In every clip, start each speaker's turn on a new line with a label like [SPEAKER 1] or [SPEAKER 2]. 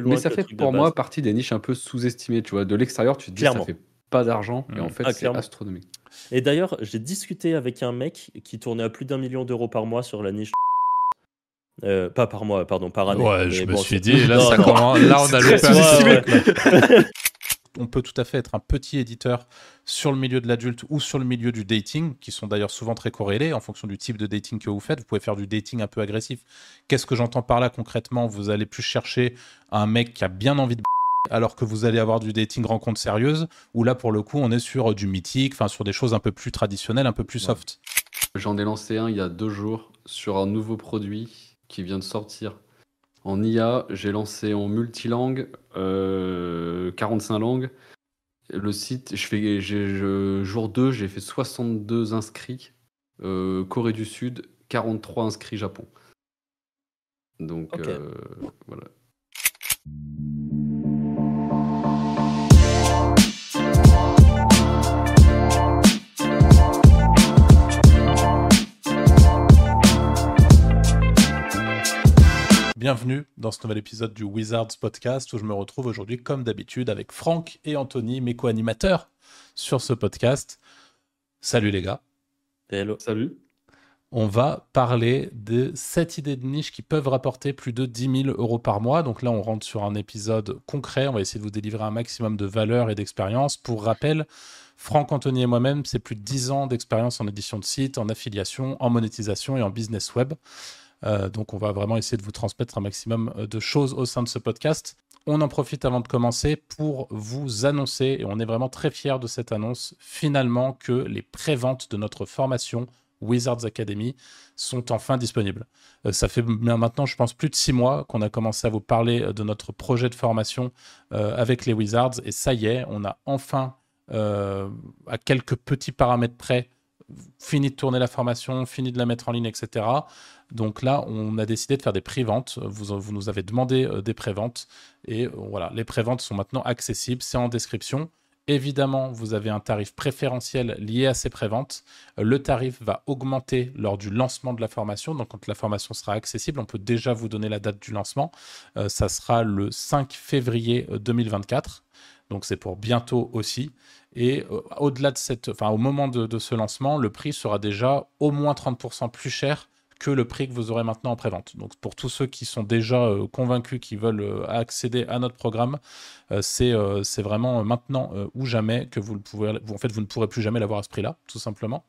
[SPEAKER 1] plus loin
[SPEAKER 2] Mais ça
[SPEAKER 1] que le
[SPEAKER 2] fait pour moi partie des niches un peu sous-estimées, tu vois. De l'extérieur, tu te dis
[SPEAKER 1] Clairement.
[SPEAKER 2] ça fait pas d'argent, et
[SPEAKER 3] Mm.
[SPEAKER 2] en fait,
[SPEAKER 1] Ah,
[SPEAKER 2] c'est astronomique.
[SPEAKER 1] Et d'ailleurs, j'ai discuté avec un mec qui tournait à plus d'un million d'euros par mois sur la niche. Euh, pas par mois, pardon, par année.
[SPEAKER 3] Ouais,
[SPEAKER 1] Mais
[SPEAKER 3] je me
[SPEAKER 1] bon,
[SPEAKER 3] suis dit, là,
[SPEAKER 1] Non,
[SPEAKER 3] ça
[SPEAKER 1] non.
[SPEAKER 3] commence- là on a
[SPEAKER 2] Très
[SPEAKER 3] loupé un
[SPEAKER 2] sous-estimé.
[SPEAKER 3] truc, là.
[SPEAKER 4] On peut tout à fait être un petit éditeur sur le milieu de l'adulte ou sur le milieu du dating, qui sont d'ailleurs souvent très corrélés en fonction du type de dating que vous faites. Vous pouvez faire du dating un peu agressif. Qu'est-ce que j'entends par là concrètement? Vous allez plus chercher un mec qui a bien envie de alors que vous allez avoir du dating rencontre sérieuse, où là pour le coup on est sur du mythique, enfin sur des choses un peu plus traditionnelles, un peu plus soft.
[SPEAKER 2] J'en ai lancé un il y a deux jours sur un nouveau produit qui vient de sortir. En IA, j'ai lancé en multilangue, euh, 45 langues. Le site, je fais, j'ai- je- jour 2, j'ai fait 62 inscrits. euh, Corée du Sud, 43 inscrits Japon. Donc euh, voilà.
[SPEAKER 4] Bienvenue dans ce nouvel épisode du Wizards Podcast où je me retrouve aujourd'hui comme d'habitude avec Franck et Anthony, mes co-animateurs sur ce podcast. Salut les gars.
[SPEAKER 1] Hello.
[SPEAKER 2] Salut.
[SPEAKER 4] On va parler de 7 idées de niche qui peuvent rapporter plus de 10 000 euros par mois. Donc là, on rentre sur un épisode concret. On va essayer de vous délivrer un maximum de valeur et d'expérience. Pour rappel, Franck, Anthony et moi-même, c'est plus de 10 ans d'expérience en édition de site, en affiliation, en monétisation et en business web. Euh, donc on va vraiment essayer de vous transmettre un maximum euh, de choses au sein de ce podcast. On en profite avant de commencer pour vous annoncer, et on est vraiment très fiers de cette annonce, finalement que les préventes de notre formation Wizards Academy sont enfin disponibles. Euh, ça fait maintenant, je pense, plus de six mois qu'on a commencé à vous parler de notre projet de formation avec les Wizards, et ça y est, on a enfin, à quelques petits paramètres près, fini de tourner la formation, fini de la mettre en ligne, etc. Donc là, on a décidé de faire des pré-ventes. Vous, vous nous avez demandé euh, des pré-ventes. Et euh, voilà, les pré-ventes sont maintenant accessibles. C'est en description. Évidemment, vous avez un tarif préférentiel lié à ces préventes. Euh, Le tarif va augmenter lors du lancement de la formation. Donc, quand la formation sera accessible, on peut déjà vous donner la date du lancement. Euh, ça sera le 5 février euh, 2024. Donc, c'est pour bientôt aussi. Et euh, au-delà de cette, enfin, au moment de, ce lancement, le prix sera déjà au moins 30% plus cher que le prix que vous aurez maintenant en prévente. Donc pour tous ceux qui sont déjà euh, convaincus, qui veulent euh, accéder à notre programme, c'est c'est vraiment maintenant ou jamais que vous le pouvez, vous, en fait vous ne pourrez plus jamais l'avoir à ce prix-là, tout simplement.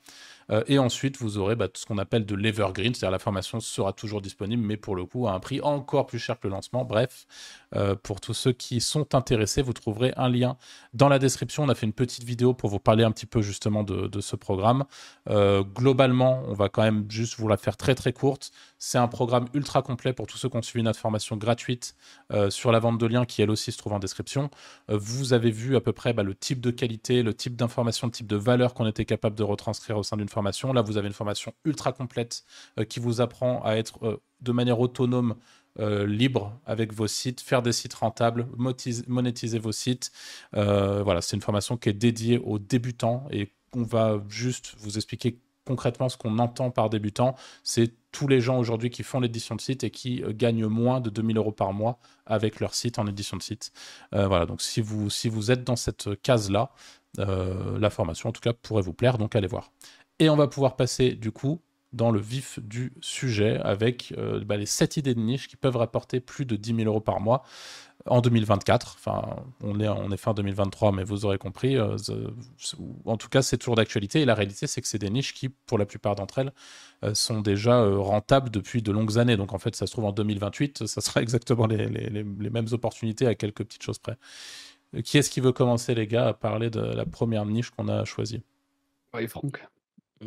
[SPEAKER 4] Et ensuite vous aurez bah, tout ce qu'on appelle de l'evergreen, c'est-à-dire la formation sera toujours disponible, mais pour le coup à un prix encore plus cher que le lancement. Bref, euh, pour tous ceux qui sont intéressés, vous trouverez un lien dans la description. On a fait une petite vidéo pour vous parler un petit peu justement de, ce programme. Euh, globalement, on va quand même juste vous la faire très très courte. C'est un programme ultra complet pour tous ceux qui ont suivi notre formation gratuite euh, sur la vente de liens qui elle aussi se trouve en description. Vous avez vu à peu près bah, le type de qualité, le type d'information, le type de valeur qu'on était capable de retranscrire au sein d'une formation. Là, vous avez une formation ultra complète qui vous apprend à être de manière autonome euh, libre avec vos sites, faire des sites rentables, monétiser vos sites. Euh, voilà, c'est une formation qui est dédiée aux débutants et on va juste vous expliquer concrètement ce qu'on entend par débutant. C'est tous les gens aujourd'hui qui font l'édition de site et qui euh, gagnent moins de 2000 euros par mois avec leur site en édition de site. Voilà, donc si vous, si vous êtes dans cette case-là, la formation en tout cas pourrait vous plaire, donc allez voir. Et on va pouvoir passer du coup dans le vif du sujet avec euh, bah, les 7 idées de niche qui peuvent rapporter plus de 10 000 euros par mois en 2024. Enfin, on est, on fin 2023, mais vous aurez compris. euh, en tout cas, c'est toujours d'actualité. Et la réalité, c'est que c'est des niches qui, pour la plupart d'entre elles, euh, sont déjà euh, rentables depuis de longues années. Donc, en fait, ça se trouve en 2028, ça sera exactement les, mêmes opportunités à quelques petites choses près. Euh, Qui est-ce qui veut commencer, les gars, à parler de la première niche qu'on a choisie?
[SPEAKER 2] Ouais, Franck.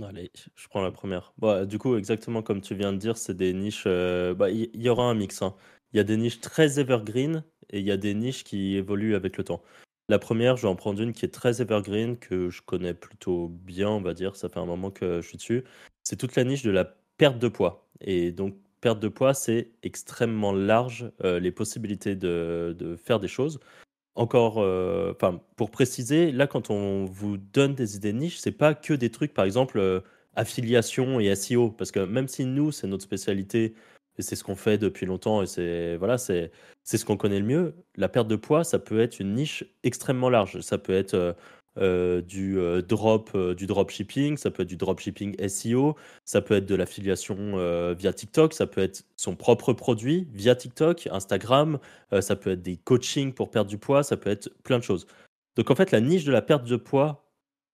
[SPEAKER 1] Allez, je prends la première. Bah, du coup, exactement comme tu viens de dire, c'est des niches. euh, bah, Il y, aura un mix. hein. Il y a des niches très evergreen et il y a des niches qui évoluent avec le temps. La première, je vais en prendre une qui est très evergreen, que je connais plutôt bien, on va dire. Ça fait un moment que je suis dessus. C'est toute la niche de la perte de poids. Et donc, perte de poids, c'est extrêmement large, euh, les possibilités de, de faire des choses. Encore, euh, pour préciser, là, quand on vous donne des idées de niche, c'est pas que des trucs, par exemple, euh, affiliation et SEO, parce que même si nous, c'est notre spécialité, et c'est ce qu'on fait depuis longtemps et c'est voilà, c'est ce qu'on connaît le mieux. La perte de poids, ça peut être une niche extrêmement large. Ça peut être euh, euh, du euh, drop du dropshipping, ça peut être du dropshipping SEO, ça peut être de l'affiliation via TikTok, ça peut être son propre produit via TikTok, Instagram, ça peut être des coachings pour perdre du poids, ça peut être plein de choses. Donc en fait, la niche de la perte de poids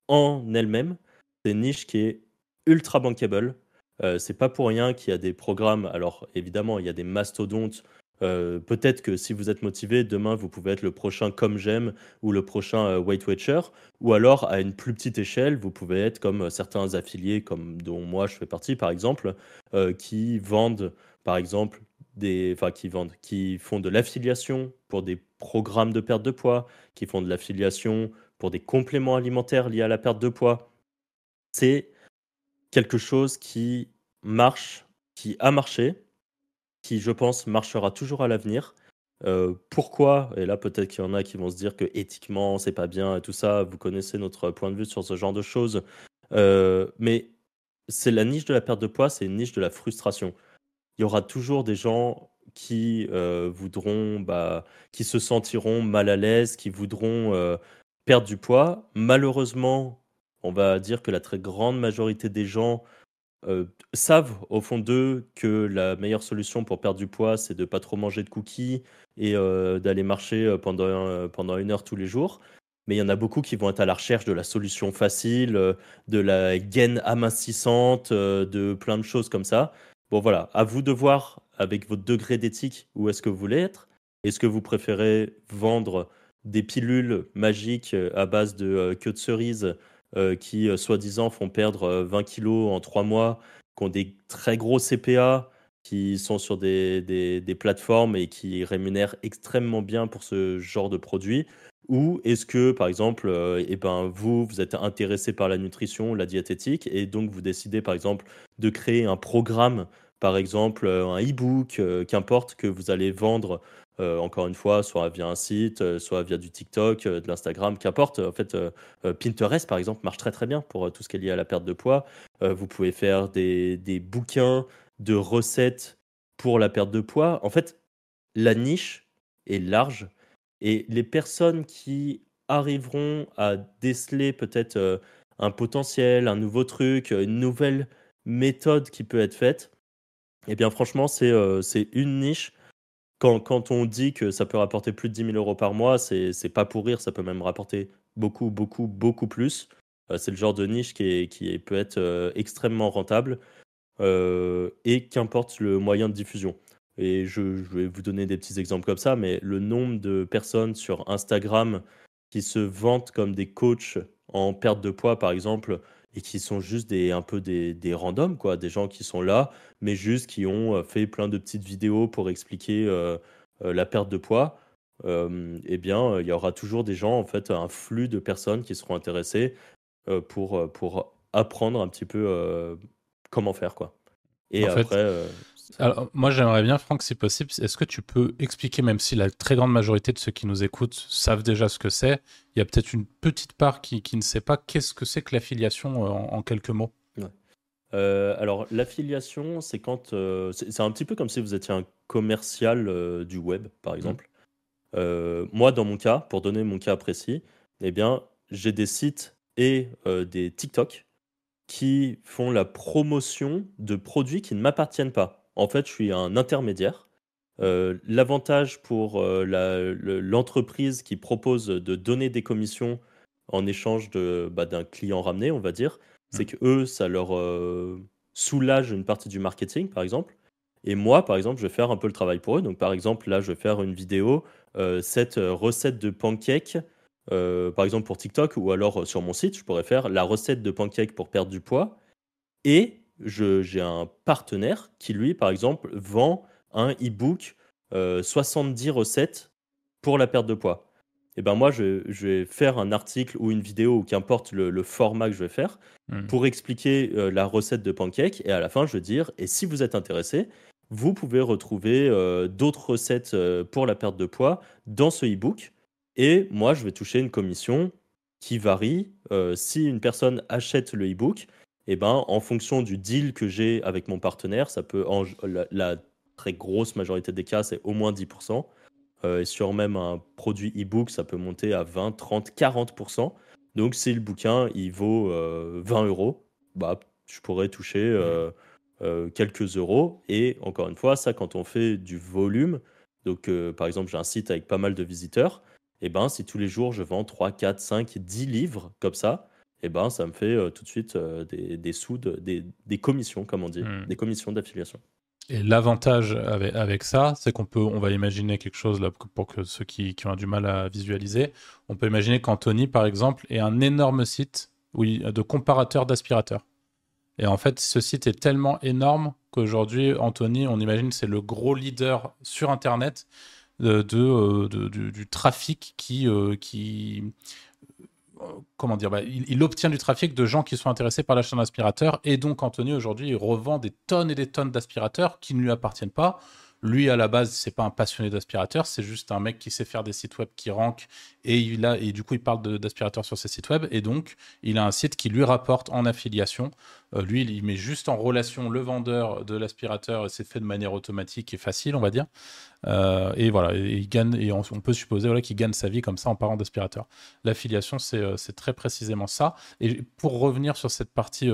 [SPEAKER 1] en elle-même, c'est une niche qui est ultra bankable. Euh, c'est pas pour rien qu'il y a des programmes. Alors évidemment, il y a des mastodontes. Euh, peut-être que si vous êtes motivé, demain vous pouvez être le prochain comme j'aime ou le prochain euh, Weight Watcher, ou alors à une plus petite échelle, vous pouvez être comme certains affiliés, comme dont moi je fais partie par exemple, qui vendent par exemple des, enfin qui vendent, qui font de l'affiliation pour des programmes de perte de poids, qui font de l'affiliation pour des compléments alimentaires liés à la perte de poids. C'est quelque chose qui marche, qui a marché, qui, je pense, marchera toujours à l'avenir. Euh, pourquoi? Et là, peut-être qu'il y en a qui vont se dire que éthiquement, c'est pas bien et tout ça. Vous connaissez notre point de vue sur ce genre de choses. Euh, mais c'est la niche de la perte de poids, c'est une niche de la frustration. Il y aura toujours des gens qui euh, voudront, bah, qui se sentiront mal à l'aise, qui voudront perdre du poids. Malheureusement, on va dire que la très grande majorité des gens euh, savent au fond d'eux que la meilleure solution pour perdre du poids, c'est de pas trop manger de cookies et euh, d'aller marcher euh, pendant, pendant une heure tous les jours. Mais il y en a beaucoup qui vont être à la recherche de la solution facile, de la gaine amincissante, de plein de choses comme ça. Bon voilà, à vous de voir avec votre degré d'éthique où est-ce que vous voulez être. Est-ce que vous préférez vendre des pilules magiques à base de queue de cerise euh, qui, euh, soi-disant, font perdre 20 euh, kilos en trois mois, qui ont des très gros CPA, qui sont sur des, des, plateformes et qui rémunèrent extrêmement bien pour ce genre de produit. Ou est-ce que, par exemple, eh ben, vous, vous êtes intéressé par la nutrition, la diététique, et donc vous décidez, par exemple, de créer un programme, par exemple, un e-book, qu'importe, que vous allez vendre euh, encore une fois, soit via un site, euh, soit via du TikTok, euh, de l'Instagram, qu'importe. En fait, Pinterest, par exemple, marche très très bien pour tout ce qui est lié à la perte de poids. vous pouvez faire des, des, bouquins de recettes pour la perte de poids. En fait, la niche est large et les personnes qui arriveront à déceler peut-être un potentiel, un nouveau truc, une nouvelle méthode qui peut être faite, eh bien franchement, c'est une niche quand, on dit que ça peut rapporter plus de 10 000 euros par mois, c'est pas pour rire, ça peut même rapporter beaucoup, beaucoup, beaucoup plus. Euh, c'est le genre de niche qui, peut être euh, extrêmement rentable euh, et qu'importe le moyen de diffusion. Et je, vais vous donner des petits exemples comme ça, mais le nombre de personnes sur Instagram qui se vantent comme des coachs en perte de poids, par exemple, et qui sont juste des, un peu des, des randoms, quoi, des gens qui sont là, mais juste qui ont euh, fait plein de petites vidéos pour expliquer euh, euh, la perte de poids, eh bien, il y aura toujours des gens, en fait, un flux de personnes qui seront intéressées pour, pour apprendre un petit peu comment faire, quoi.
[SPEAKER 4] Et après. Alors, moi, j'aimerais bien, Franck, si possible, est-ce que tu peux expliquer, même si la très grande majorité de ceux qui nous écoutent savent déjà ce que c'est, il y a peut-être une petite part qui, qui ne sait pas qu'est-ce que c'est que l'affiliation en, quelques mots?
[SPEAKER 1] Euh, alors, l'affiliation, c'est quand. Euh, c'est un petit peu comme si vous étiez un commercial euh, du web, par mmh. exemple. moi, dans mon cas, pour donner mon cas précis, eh bien, j'ai des sites et des TikTok qui font la promotion de produits qui ne m'appartiennent pas. En fait, je suis un intermédiaire. L'avantage pour l'entreprise qui propose de donner des commissions en échange bah, d'un client ramené, on va dire, c'est que eux, ça leur euh, soulage une partie du marketing, par exemple. Et moi, par exemple, je vais faire un peu le travail pour eux. Donc, par exemple, là, je vais faire une vidéo, euh, cette euh, recette de pancake, par exemple pour TikTok, ou alors sur mon site, je pourrais faire la recette de pancake pour perdre du poids. Et j'ai un partenaire qui, lui, par exemple, vend un e-book 70 recettes pour la perte de poids et ben moi, je, vais faire un article ou une vidéo, ou qu'importe le, format que je vais faire, hmm. pour expliquer euh, la recette de pancake. Et à la fin, je vais dire, et si vous êtes intéressé, vous pouvez retrouver euh, d'autres recettes euh, pour la perte de poids dans ce e-book. Et moi, je vais toucher une commission qui varie. si une personne achète le e-book, et ben, en fonction du deal que j'ai avec mon partenaire, ça peut la, très grosse majorité des cas, c'est au moins 10%. Euh, et sur même un produit e-book, ça peut monter à 20, 30, 40%. Donc si le bouquin, il vaut 20 euros, bah, je pourrais toucher quelques euros. Et encore une fois, ça, quand on fait du volume, donc par exemple, j'ai un site avec pas mal de visiteurs, et eh ben si tous les jours je vends 3, 4, 5, 10 livres comme ça, eh ben ça me fait tout de suite des, des, sous, des, des, commissions, comme on dit, mmh. des commissions d'affiliation.
[SPEAKER 4] Et l'avantage avec, avec, ça, c'est qu'on peut, on va imaginer quelque chose là pour que ceux qui, qui, ont du mal à visualiser. On peut imaginer qu'Anthony, par exemple, ait un énorme site oui, de comparateur d'aspirateurs. Et en fait, ce site est tellement énorme qu'aujourd'hui, Anthony, on imagine, c'est le gros leader sur Internet de, de, euh, du, trafic qui, euh, qui comment dire, bah, il, obtient du trafic de gens qui sont intéressés par l'achat d'aspirateurs. Et donc, Anthony, aujourd'hui, il revend des tonnes et des tonnes d'aspirateurs qui ne lui appartiennent pas. Lui, à la base, c'est pas un passionné d'aspirateur, c'est juste un mec qui sait faire des sites web qui rankent et, il a, et du coup, il parle d'aspirateur sur ses sites web. Et donc, il a un site qui lui rapporte en affiliation. Euh, lui, il met juste en relation le vendeur de l'aspirateur et c'est fait de manière automatique et facile, on va dire. Euh, et voilà, il gagne, et on, peut supposer voilà, qu'il gagne sa vie comme ça en parlant d'aspirateur. L'affiliation, c'est euh, très précisément ça. Et pour revenir sur cette partie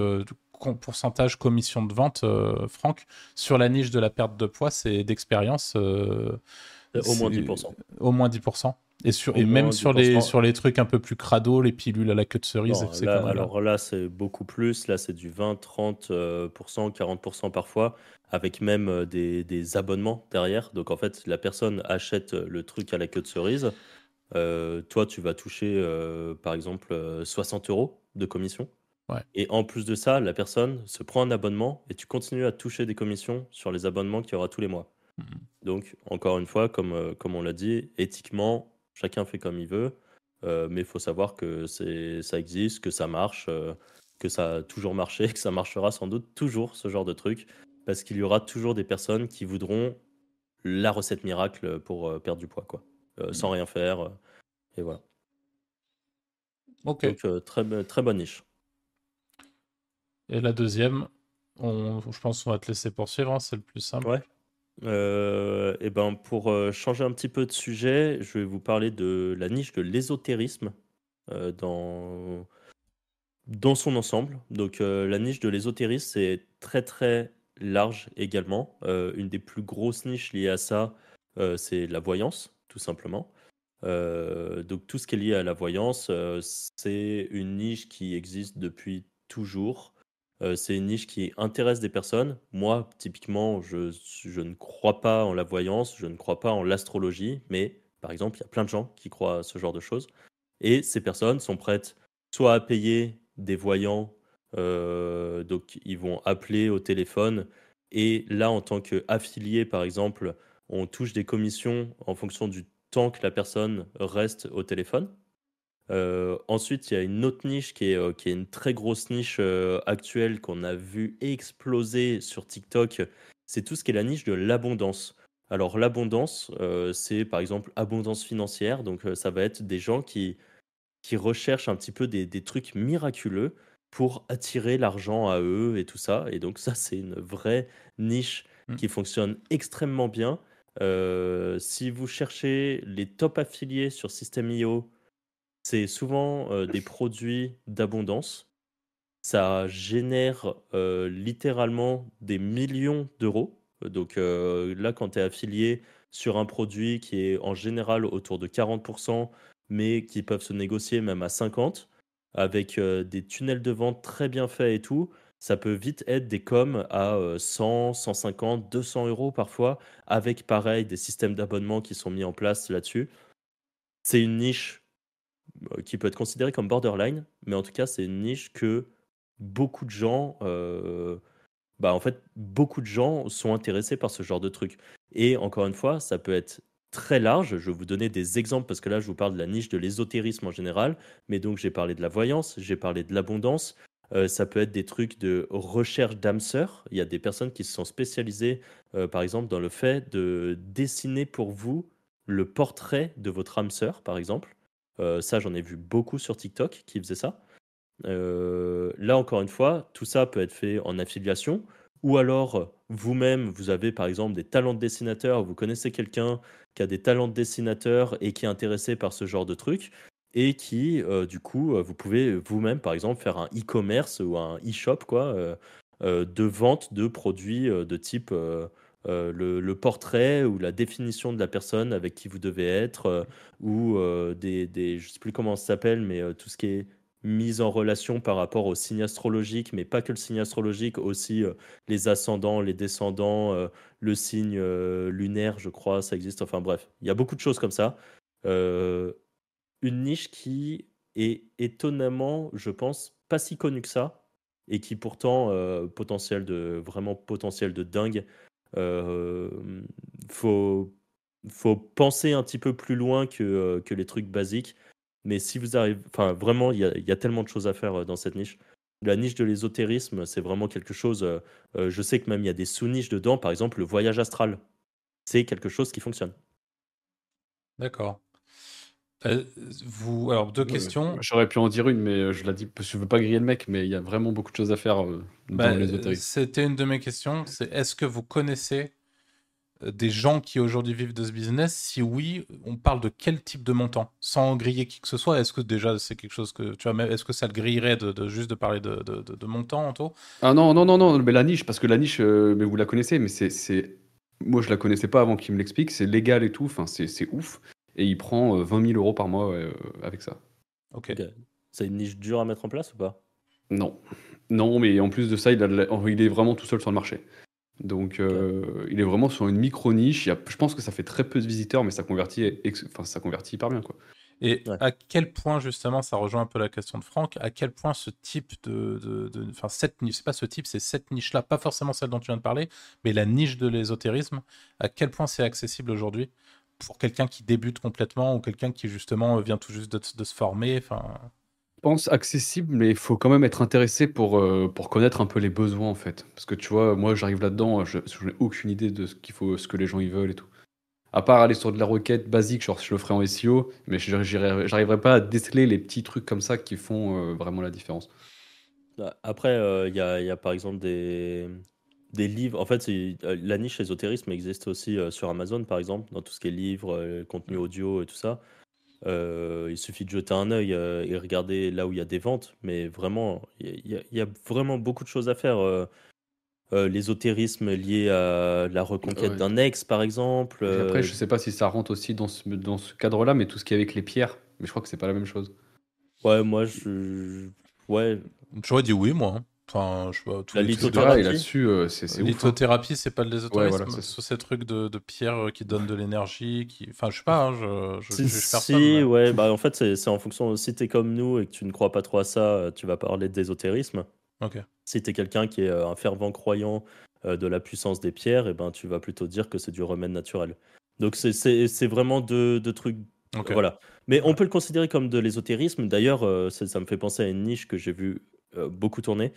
[SPEAKER 4] pourcentage commission de vente, euh, Franck, sur la niche de la perte de poids, c'est d'expérience.
[SPEAKER 1] Euh, au moins 10%.
[SPEAKER 4] Au moins 10%. Et, sur, et même sur les, sur les trucs un peu plus crado, les pilules à la queue de cerise,
[SPEAKER 1] c'est Alors là, c'est beaucoup plus. Là, c'est du 20, 30%, 40% parfois, avec même euh, des, des, abonnements derrière. Donc en fait, la personne achète le truc à la queue de cerise. toi, tu vas toucher, par exemple, 60 euros de commission. Et en plus de ça, la personne se prend un abonnement et tu continues à toucher des commissions sur les abonnements qu'il y aura tous les mois. Mmh. Donc, encore une fois, comme, euh, comme on l'a dit, éthiquement, chacun fait comme il veut, euh, mais il faut savoir que ça existe, que ça marche, euh, que ça a toujours marché, que ça marchera sans doute toujours, ce genre de truc, parce qu'il y aura toujours des personnes qui voudront la recette miracle pour perdre du poids, quoi, sans mmh. rien faire. et voilà.
[SPEAKER 4] Ok.
[SPEAKER 1] Donc, très, très bonne niche.
[SPEAKER 4] Et la deuxième, je pense qu'on va te laisser poursuivre, hein, c'est le plus simple.
[SPEAKER 1] Ouais. Euh, et ben pour euh, changer un petit peu de sujet, je vais vous parler de la niche de l'ésotérisme euh, dans, dans son ensemble. Donc la niche de l'ésotérisme, c'est très très large également. une des plus grosses niches liées à ça, c'est la voyance, tout simplement. donc tout ce qui est lié à la voyance, c'est une niche qui existe depuis toujours. Euh, c'est une niche qui intéresse des personnes. Moi, typiquement, je, ne crois pas en la voyance, je ne crois pas en l'astrologie, mais par exemple, il y a plein de gens qui croient à ce genre de choses. Et ces personnes sont prêtes soit à payer des voyants, euh, donc ils vont appeler au téléphone, et là, en tant qu'affilié, par exemple, on touche des commissions en fonction du temps que la personne reste au téléphone. Euh, ensuite, il y a une autre niche qui est, euh, qui est une très grosse niche euh, actuelle qu'on a vu exploser sur TikTok. C'est tout ce qui est la niche de l'abondance. Alors l'abondance, c'est par exemple abondance financière. Donc ça va être des gens qui, qui recherchent un petit peu des, des trucs miraculeux pour attirer l'argent à eux et tout ça. Et donc ça, c'est une vraie niche mmh. qui fonctionne extrêmement bien. si vous cherchez les top affiliés sur System.io, c'est souvent des produits d'abondance. Ça génère littéralement des millions d'euros. Donc là, quand tu es affilié sur un produit qui est en général autour de 40%, mais qui peuvent se négocier même à 50%, avec des tunnels de vente très bien faits et tout, ça peut vite être des coms à 100, 150, 200 euros parfois, avec pareil des systèmes d'abonnement qui sont mis en place là-dessus. C'est une niche qui peut être considéré comme borderline, mais en tout cas, c'est une niche que beaucoup de gens, euh, bah en fait, beaucoup de gens sont intéressés par ce genre de truc. Et encore une fois, ça peut être très large. Je vais vous donner des exemples parce que là, je vous parle de la niche de l'ésotérisme en général, mais donc j'ai parlé de la voyance, j'ai parlé de l'abondance. Euh, ça peut être des trucs de recherche d'âme sœur. Il y a des personnes qui se sont spécialisées, par exemple, dans le fait de dessiner pour vous le portrait de votre âme sœur, par exemple. Euh, ça, j'en ai vu beaucoup sur TikTok qui faisaient ça. Euh, là, encore une fois, tout ça peut être fait en affiliation ou alors vous-même, vous avez par exemple des talents de dessinateur, vous connaissez quelqu'un qui a des talents de dessinateur et qui est intéressé par ce genre de truc, et qui, euh, du coup, vous pouvez vous-même, par exemple, faire un e-commerce ou un e-shop, quoi, de vente de produits de type euh, le, portrait ou la définition de la personne avec qui vous devez être, euh, ou euh, des, des, je sais plus comment ça s'appelle, mais tout ce qui est mise en relation par rapport au signe astrologique, mais pas que le signe astrologique, aussi les ascendants, les descendants, le signe lunaire, je crois, ça existe. Enfin bref, il y a beaucoup de choses comme ça. Une niche qui est étonnamment, je pense, pas si connue que ça, et qui pourtant potentiel de vraiment potentiel de dingue. Euh, faut faut penser un petit peu plus loin que, euh, que les trucs basiques. Mais si vous arrivez, enfin vraiment, il y a, tellement de choses à faire euh, dans cette niche. La niche de l'ésotérisme, c'est vraiment quelque chose. je sais que même il y a des sous-niches dedans. Par exemple, le voyage astral, c'est quelque chose qui fonctionne.
[SPEAKER 4] D'accord. Euh, vous, alors deux questions.
[SPEAKER 2] J'aurais pu en dire une, mais euh, je parce que je veux pas griller le mec, mais il y a vraiment beaucoup de choses à faire euh, dans
[SPEAKER 4] Bah,
[SPEAKER 2] l'ésotérisme.
[SPEAKER 4] C'était une de mes questions. C'est est-ce que vous connaissez euh, des gens qui aujourd'hui vivent de ce business? Si oui, on parle de quel type de montant? Sans griller qui que ce soit, est-ce que déjà c'est quelque chose que tu vois, mais est-ce que ça le grillerait de, de- juste de parler de, de, de- montant, Anto?
[SPEAKER 2] Ah non, non, non, non, mais la niche, parce que la niche, euh, mais vous la connaissez, mais c'est. Moi, je la connaissais pas avant qu'il me l'explique, c'est légal et tout, enfin, c'est, c'est ouf. Et il prend euh, 20 000 euros par mois euh, avec ça.
[SPEAKER 4] Ok.
[SPEAKER 1] C'est une niche dure à mettre en place ou pas?
[SPEAKER 2] Non. Non, mais en plus de ça, il, a de la- il est vraiment tout seul sur le marché. Donc, euh, il est vraiment sur une. Il y a- Je pense que ça fait très peu de visiteurs, mais ça convertit, ex- enfin, ça convertit hyper bien, quoi.
[SPEAKER 4] Et
[SPEAKER 1] Ouais.
[SPEAKER 4] à quel point, justement, ça rejoint un peu la question de Franck, à quel point ce type de. de- de- Enfin, cette niche, c'est pas ce type, c'est cette niche-là, pas forcément celle dont tu viens de parler, mais la niche de l'ésotérisme, à quel point c'est accessible aujourd'hui? Pour quelqu'un qui débute complètement ou quelqu'un qui, justement, vient tout juste de, de se former enfin...
[SPEAKER 2] Je pense accessible, mais il faut quand même être intéressé pour, euh, pour connaître un peu les besoins, en fait. Parce que tu vois, moi, j'arrive là-dedans, je, je n'ai aucune idée de ce qu'il faut, ce que les gens y veulent et tout. À part aller sur de la requête basique, genre je le ferai en SEO, mais je j'arriverai pas à déceler les petits trucs comme ça qui font euh, vraiment la différence.
[SPEAKER 1] Bah, Après, euh, il y, a, il y a par exemple des, des livres. En fait, c'est- euh, la niche ésotérisme existe aussi euh, sur Amazon, par exemple, dans tout ce qui est livres, euh, contenu audio et tout ça. Euh, il suffit de jeter un œil euh, et regarder là où il y a des ventes. Mais vraiment, il y, a- il y a- il y a vraiment beaucoup de choses à faire. euh, euh, L'ésotérisme lié à la reconquête
[SPEAKER 2] Ouais.
[SPEAKER 1] d'un ex, par exemple.
[SPEAKER 2] Et
[SPEAKER 1] euh,
[SPEAKER 2] après, je sais pas si ça rentre aussi dans ce, dans ce cadre-là, mais tout ce qui est avec les pierres, mais je crois que c'est pas la même chose.
[SPEAKER 1] Ouais, moi, je. Ouais,
[SPEAKER 4] J'aurais dit oui, moi. hein. Enfin, je tous
[SPEAKER 1] La
[SPEAKER 4] les trucs de-
[SPEAKER 1] lithothérapie.
[SPEAKER 2] là-dessus, euh, c'est hein.
[SPEAKER 4] Lithothérapie, c'est pas de l'ésotérisme,
[SPEAKER 2] Ouais, voilà, c'est
[SPEAKER 4] ces trucs de, de pierre qui donnent de l'énergie, qui... Enfin, je sais pas, hein, je, je,
[SPEAKER 1] Si,
[SPEAKER 4] je juge personne,
[SPEAKER 1] si,
[SPEAKER 4] mais-
[SPEAKER 1] ouais, bah en fait, c'est c'est en fonction. Si t'es comme nous et que tu ne crois pas trop à ça, euh, tu vas parler d'ésotérisme.
[SPEAKER 4] Ok.
[SPEAKER 1] Si t'es quelqu'un qui est euh, un fervent croyant euh, de la puissance des pierres, et ben tu vas plutôt dire que c'est du remède naturel. Donc c'est- c'est c'est vraiment deux, deux trucs.
[SPEAKER 4] Ok.
[SPEAKER 1] Voilà. Mais on peut le considérer comme de l'ésotérisme. D'ailleurs, euh, ça, ça me fait penser à une niche que j'ai vu euh, beaucoup tourner,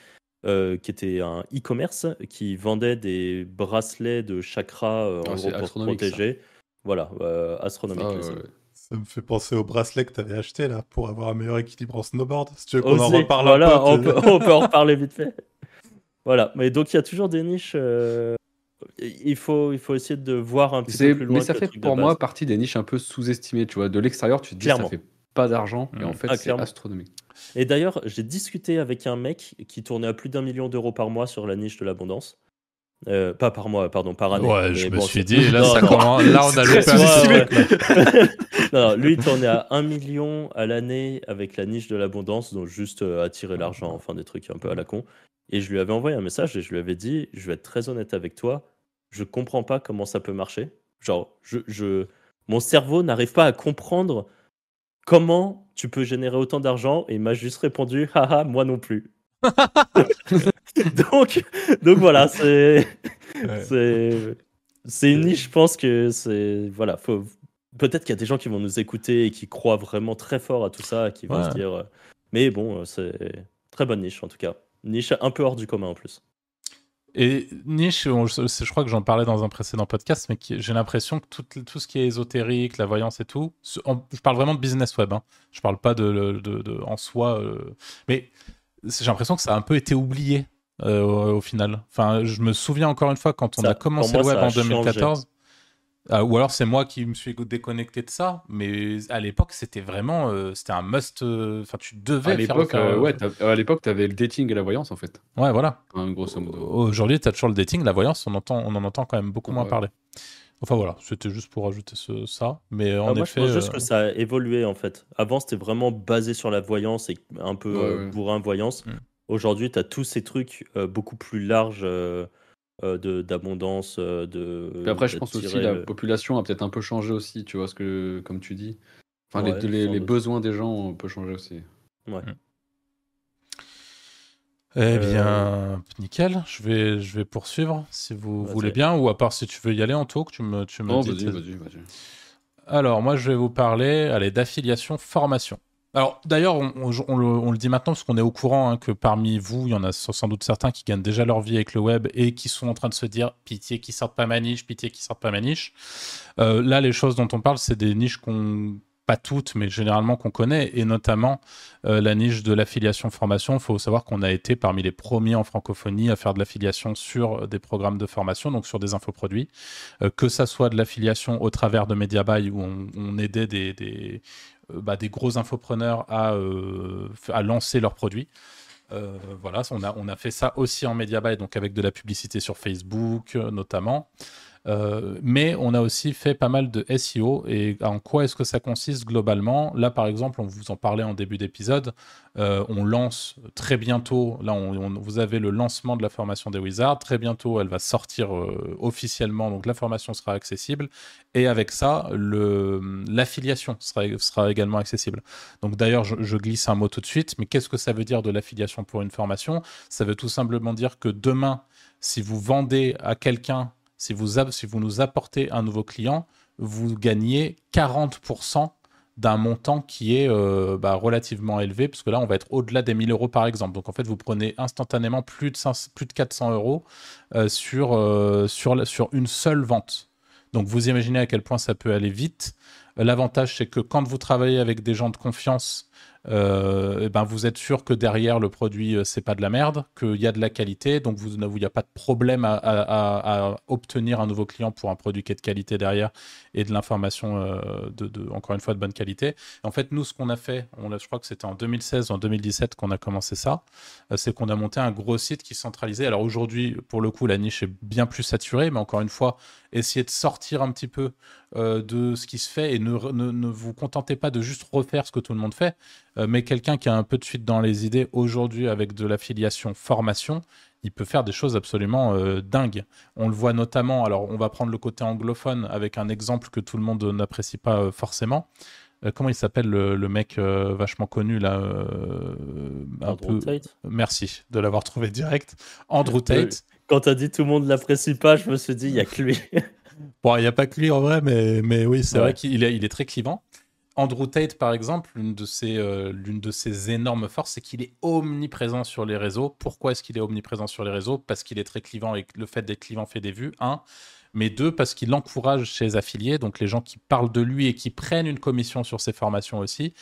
[SPEAKER 1] euh, qui était un e-commerce qui vendait des bracelets de chakras euh,
[SPEAKER 2] Ah,
[SPEAKER 1] en
[SPEAKER 2] c'est
[SPEAKER 1] gros pour
[SPEAKER 2] ça.
[SPEAKER 1] protéger. Voilà, euh, astronomique.
[SPEAKER 2] Ah, ouais,
[SPEAKER 1] ça.
[SPEAKER 3] me fait penser au bracelet que tu avais acheté là pour avoir un meilleur équilibre en snowboard. Si tu veux qu'on en reparle
[SPEAKER 1] voilà,
[SPEAKER 3] un
[SPEAKER 1] on
[SPEAKER 3] peu.
[SPEAKER 1] peut, on peut en reparler vite fait. Voilà, mais donc il y a toujours des niches. euh, il, faut, il faut essayer de voir un petit peu plus loin.
[SPEAKER 2] mais ça fait pour moi partie des niches un peu sous-estimées, tu vois. De l'extérieur, tu te dis
[SPEAKER 1] Clairement.
[SPEAKER 2] ça fait pas d'argent, et
[SPEAKER 4] Mm.
[SPEAKER 2] en fait,
[SPEAKER 1] Ah,
[SPEAKER 2] c'est astronomique.
[SPEAKER 1] Et d'ailleurs, j'ai discuté avec un mec qui tournait à plus d'un million d'euros par mois sur la niche de l'abondance. Euh, pas par mois, pardon, par année.
[SPEAKER 4] Ouais, je me suis dit, là,
[SPEAKER 1] Non,
[SPEAKER 4] ça
[SPEAKER 1] non.
[SPEAKER 4] commence- là on a loupé là.
[SPEAKER 1] non, non, lui, il tournait à 1 million à l'année avec la niche de l'abondance, donc juste euh, attirer l'argent, enfin des trucs un peu à la con. Et je lui avais envoyé un message et je lui avais dit, je vais être très honnête avec toi, je comprends pas comment ça peut marcher. Genre, je, je, mon cerveau n'arrive pas à comprendre comment tu peux générer autant d'argent. Et il m'a juste répondu, haha, moi non plus. donc, donc voilà, c'est,
[SPEAKER 4] Ouais.
[SPEAKER 1] c'est, c'est une niche, je pense que c'est, voilà, faut, peut-être qu'il y a des gens qui vont nous écouter et qui croient vraiment très fort à tout ça, qui vont
[SPEAKER 4] Ouais.
[SPEAKER 1] se dire, euh, mais bon, euh, c'est très bonne niche en tout cas. Niche un peu hors du commun en plus.
[SPEAKER 4] Et niche, on- je, crois que j'en parlais dans un précédent podcast, mais j'ai l'impression que tout, tout ce qui est ésotérique, la voyance et tout, je parle vraiment de business web, hein. je parle pas de, de- de- en soi, euh, mais j'ai l'impression que ça a un peu été oublié euh, au, au final. Enfin, je me souviens encore une fois quand on
[SPEAKER 1] Ça,
[SPEAKER 4] a commencé
[SPEAKER 1] moi,
[SPEAKER 4] le web en 2014. Ah, ou alors c'est moi qui me suis déconnecté de ça, mais à l'époque c'était vraiment, euh, c'était un must. euh, Enfin, tu devais
[SPEAKER 2] À l'époque,
[SPEAKER 4] faire-
[SPEAKER 2] euh, ouais, t'as- à l'époque, t'avais le dating et la voyance en fait,
[SPEAKER 4] ouais, voilà.
[SPEAKER 2] hein, grosso modo.
[SPEAKER 4] Aujourd'hui, tu as toujours le dating, la voyance, on, entend, on en entend quand même beaucoup moins parler. Enfin voilà, c'était juste pour rajouter ce- ça. Mais en
[SPEAKER 1] Ah, moi,
[SPEAKER 4] effet,
[SPEAKER 1] je pense juste
[SPEAKER 4] euh,
[SPEAKER 1] que ça a évolué en fait. Avant, c'était vraiment basé sur la voyance et un peu
[SPEAKER 2] Ouais,
[SPEAKER 1] euh,
[SPEAKER 2] ouais.
[SPEAKER 1] bourrin voyance.
[SPEAKER 4] Mm.
[SPEAKER 1] Aujourd'hui, tu as tous ces trucs euh, beaucoup plus larges euh, euh, d'abondance. euh, de,
[SPEAKER 2] Puis après, je pense aussi
[SPEAKER 1] d'attirer
[SPEAKER 2] la
[SPEAKER 1] le-
[SPEAKER 2] population a peut-être un peu changé aussi, tu vois, ce que, comme tu dis. Enfin, les-
[SPEAKER 1] Ouais,
[SPEAKER 2] les, besoins des gens ont peu changé aussi.
[SPEAKER 4] Eh
[SPEAKER 1] Euh,
[SPEAKER 4] bien, nickel. Je vais, je vais poursuivre si vous voulez bien, ou à part si tu veux y aller en tout, que tu me, tu me
[SPEAKER 2] Non,
[SPEAKER 4] dis.
[SPEAKER 2] vas-y,
[SPEAKER 4] tes-
[SPEAKER 2] vas-y, vas-y.
[SPEAKER 4] Alors, moi, je vais vous parler allez, d'affiliation formation. Alors, d'ailleurs, on, le, dit maintenant parce qu'on est au courant hein, que parmi vous, il y en a sans doute certains qui gagnent déjà leur vie avec le web et qui sont en train de se dire pitié qui sortent pas ma niche, pitié qui sortent pas ma niche. Euh, là, les choses dont on parle, c'est des niches qu'on pas toutes, mais généralement qu'on connaît, et notamment euh, la niche de l'affiliation formation. Il faut savoir qu'on a été parmi les premiers en francophonie à faire de l'affiliation sur des programmes de formation, donc sur des infoproduits, euh, que ça soit de l'affiliation au travers de Mediabuy où on, on aidait des, euh, bah, des gros infopreneurs à, euh, à lancer leurs produits. Euh, voilà, on a, on a fait ça aussi en Mediabuy, donc avec de la publicité sur Facebook euh, notamment. Euh, mais on a aussi fait pas mal de SEO. Et en quoi est-ce que ça consiste globalement? Là, par exemple, on vous en parlait en début d'épisode. Euh, on lance très bientôt. Là, vous avez le lancement de la formation des Wizards. Très bientôt, elle va sortir euh, officiellement. Donc, la formation sera accessible. Et avec ça, l'affiliation sera, également accessible. Donc, d'ailleurs, je glisse un mot tout de suite. Mais qu'est-ce que ça veut dire de l'affiliation pour une formation? Ça veut tout simplement dire que demain, si vous vendez à quelqu'un si vous, si vous nous apportez un nouveau client, vous gagnez 40% d'un montant qui est euh, bah, relativement élevé, parce que là, on va être au-delà des 1000 euros par exemple. Donc, en fait, vous prenez instantanément plus de, 500 plus de 400 euros euh, sur, euh, sur, sur une seule vente. Donc, vous imaginez à quel point ça peut aller vite. L'avantage, c'est que quand vous travaillez avec des gens de confiance, euh, eh ben vous êtes sûr que derrière le produit, euh, c'est pas de la merde, qu'il y a de la qualité, donc vous il n'y a pas de problème à, obtenir un nouveau client pour un produit qui est de qualité derrière et de l'information, euh, de, encore une fois, de bonne qualité. En fait, nous, ce qu'on a fait, on je crois que c'était en 2016 ou en 2017 qu'on a commencé ça, c'est qu'on a monté un gros site qui centralisait. Alors aujourd'hui, pour le coup, la niche est bien plus saturée, mais encore une fois, essayez de sortir un petit peu de ce qui se fait et ne, ne- ne vous contentez pas de juste refaire ce que tout le monde fait, mais quelqu'un qui a un peu de suite dans les idées aujourd'hui avec de l'affiliation formation, il peut faire des choses absolument euh, dingues. On le voit notamment, alors on va prendre le côté anglophone avec un exemple que tout le monde n'apprécie pas euh, forcément. Euh, comment il s'appelle le, le mec euh, vachement connu là euh, un
[SPEAKER 1] Andrew
[SPEAKER 4] peu...
[SPEAKER 1] Tate.
[SPEAKER 4] Merci de l'avoir trouvé direct. Andrew Tate.
[SPEAKER 1] Quand t'as dit tout le monde l'apprécie pas, je me suis dit, il y a que lui.
[SPEAKER 4] Bon, il n'y a pas que lui en vrai, mais, mais oui, c'est
[SPEAKER 1] Ouais.
[SPEAKER 4] vrai qu'il est, il est très clivant. Andrew Tate, par exemple, l'une de ses, euh, l'une de ses énormes forces, c'est qu'il est omniprésent sur les réseaux. Pourquoi est-ce qu'il est omniprésent sur les réseaux? Parce qu'il est très clivant et le fait d'être clivant fait des vues, un. Mais deux, parce qu'il encourage ses affiliés, donc les gens qui parlent de lui et qui prennent une commission sur ses formations aussi,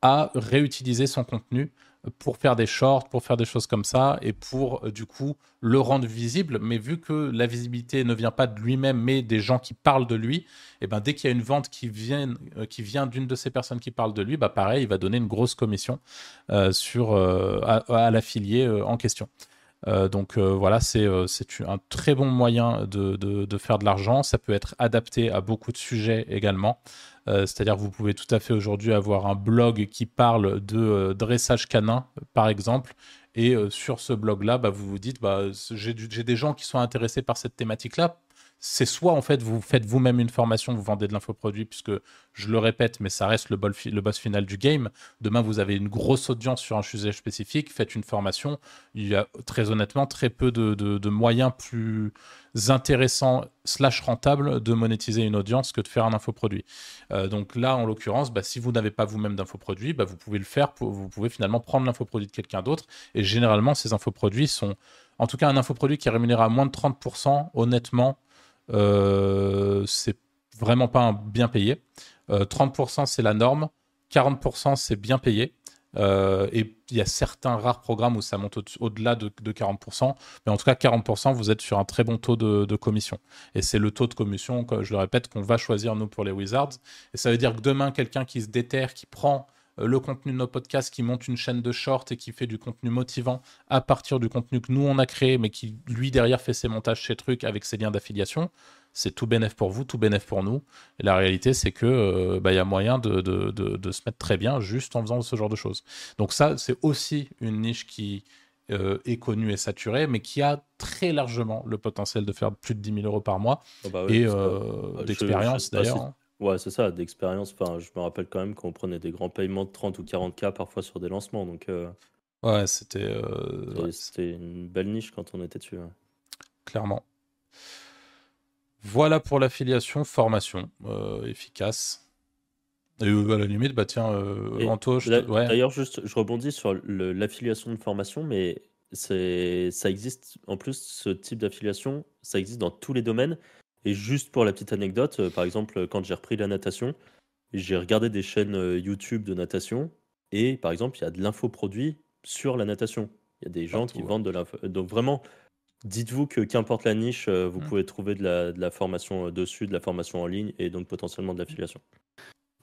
[SPEAKER 4] à réutiliser son contenu pour faire des shorts, pour faire des choses comme ça, et pour euh, du coup le rendre visible. Mais vu que la visibilité ne vient pas de lui-même, mais des gens qui parlent de lui, et ben dès qu'il y a une vente qui vient, euh, qui vient d'une de ces personnes qui parlent de lui, bah pareil, il va donner une grosse commission euh, à, l'affilié en question. Euh, donc euh, voilà, c'est euh, un très bon moyen de, de, de faire de l'argent. Ça peut être adapté à beaucoup de sujets également. C'est-à-dire vous pouvez tout à fait aujourd'hui avoir un blog qui parle de dressage canin, par exemple. Et sur ce blog-là, bah, vous vous dites, bah, j'ai des gens qui sont intéressés par cette thématique-là. C'est soit en fait vous faites vous-même une formation, vous vendez de l'infoproduit, puisque je le répète, mais ça reste le, bol le boss final du game. Demain, vous avez une grosse audience sur un sujet spécifique, faites une formation. Il y a très honnêtement très peu de, de- moyens plus intéressants slash rentables de monétiser une audience que de faire un infoproduit. Euh, donc là, en l'occurrence, bah, si vous n'avez pas vous-même d'infoproduit, bah, vous pouvez le faire. vous pouvez finalement prendre l'infoproduit de quelqu'un d'autre. Et généralement, ces infoproduits sont, en tout cas, un infoproduit qui est rémunéré à moins de 30%. Honnêtement, c'est vraiment pas un bien payé. Euh, 30% c'est la norme, 40% c'est bien payé. Euh, et il y a certains rares programmes où ça monte au- au-delà de, de 40%. Mais en tout cas, 40%, vous êtes sur un très bon taux de, commission. Et c'est le taux de commission, je le répète, qu'on va choisir nous pour les Wizards. Et ça veut dire que demain, quelqu'un qui se déterre, qui prend euh, le contenu de nos podcasts, qui monte une chaîne de short et qui fait du contenu motivant à partir du contenu que nous on a créé, mais qui lui derrière fait ses montages, ses trucs avec ses liens d'affiliation, c'est tout bénéf pour vous, tout bénéf pour nous. Et la réalité, c'est que euh, bah, y a moyen de, de- de- de se mettre très bien juste en faisant ce genre de choses. Donc ça, c'est aussi une niche qui euh, est connue et saturée, mais qui a très largement le potentiel de faire plus de 10 000 euros par mois
[SPEAKER 1] Ah bah
[SPEAKER 4] et euh,
[SPEAKER 1] je-
[SPEAKER 4] d'expérience d'ailleurs.
[SPEAKER 1] Ouais, c'est ça, d'expérience. Enfin, je me rappelle quand même qu'on prenait des grands paiements de 30 ou 40K parfois sur des lancements. Donc, euh,
[SPEAKER 4] Ouais, c'était euh, ouais,
[SPEAKER 1] c'était une belle niche quand on était dessus. ouais.
[SPEAKER 4] clairement. Voilà pour l'affiliation, formation euh, efficace. Et à la limite, bah tiens, Anto, ouais.
[SPEAKER 1] D'ailleurs, juste, je rebondis sur l'affiliation de formation, mais c'est, ça existe, en plus, ce type d'affiliation, ça existe dans tous les domaines. Et juste pour la petite anecdote, euh, par exemple, quand j'ai repris la natation, j'ai regardé des chaînes euh, YouTube de natation, et par exemple, il y a de l'infoproduit sur la natation. Il y a des gens
[SPEAKER 4] Partout,
[SPEAKER 1] qui
[SPEAKER 4] ouais.
[SPEAKER 1] vendent de l'info. Donc vraiment, dites-vous que qu'importe la niche, euh, vous
[SPEAKER 4] Mm.
[SPEAKER 1] pouvez trouver de la, de la formation dessus, de la formation en ligne, et donc potentiellement de l'affiliation.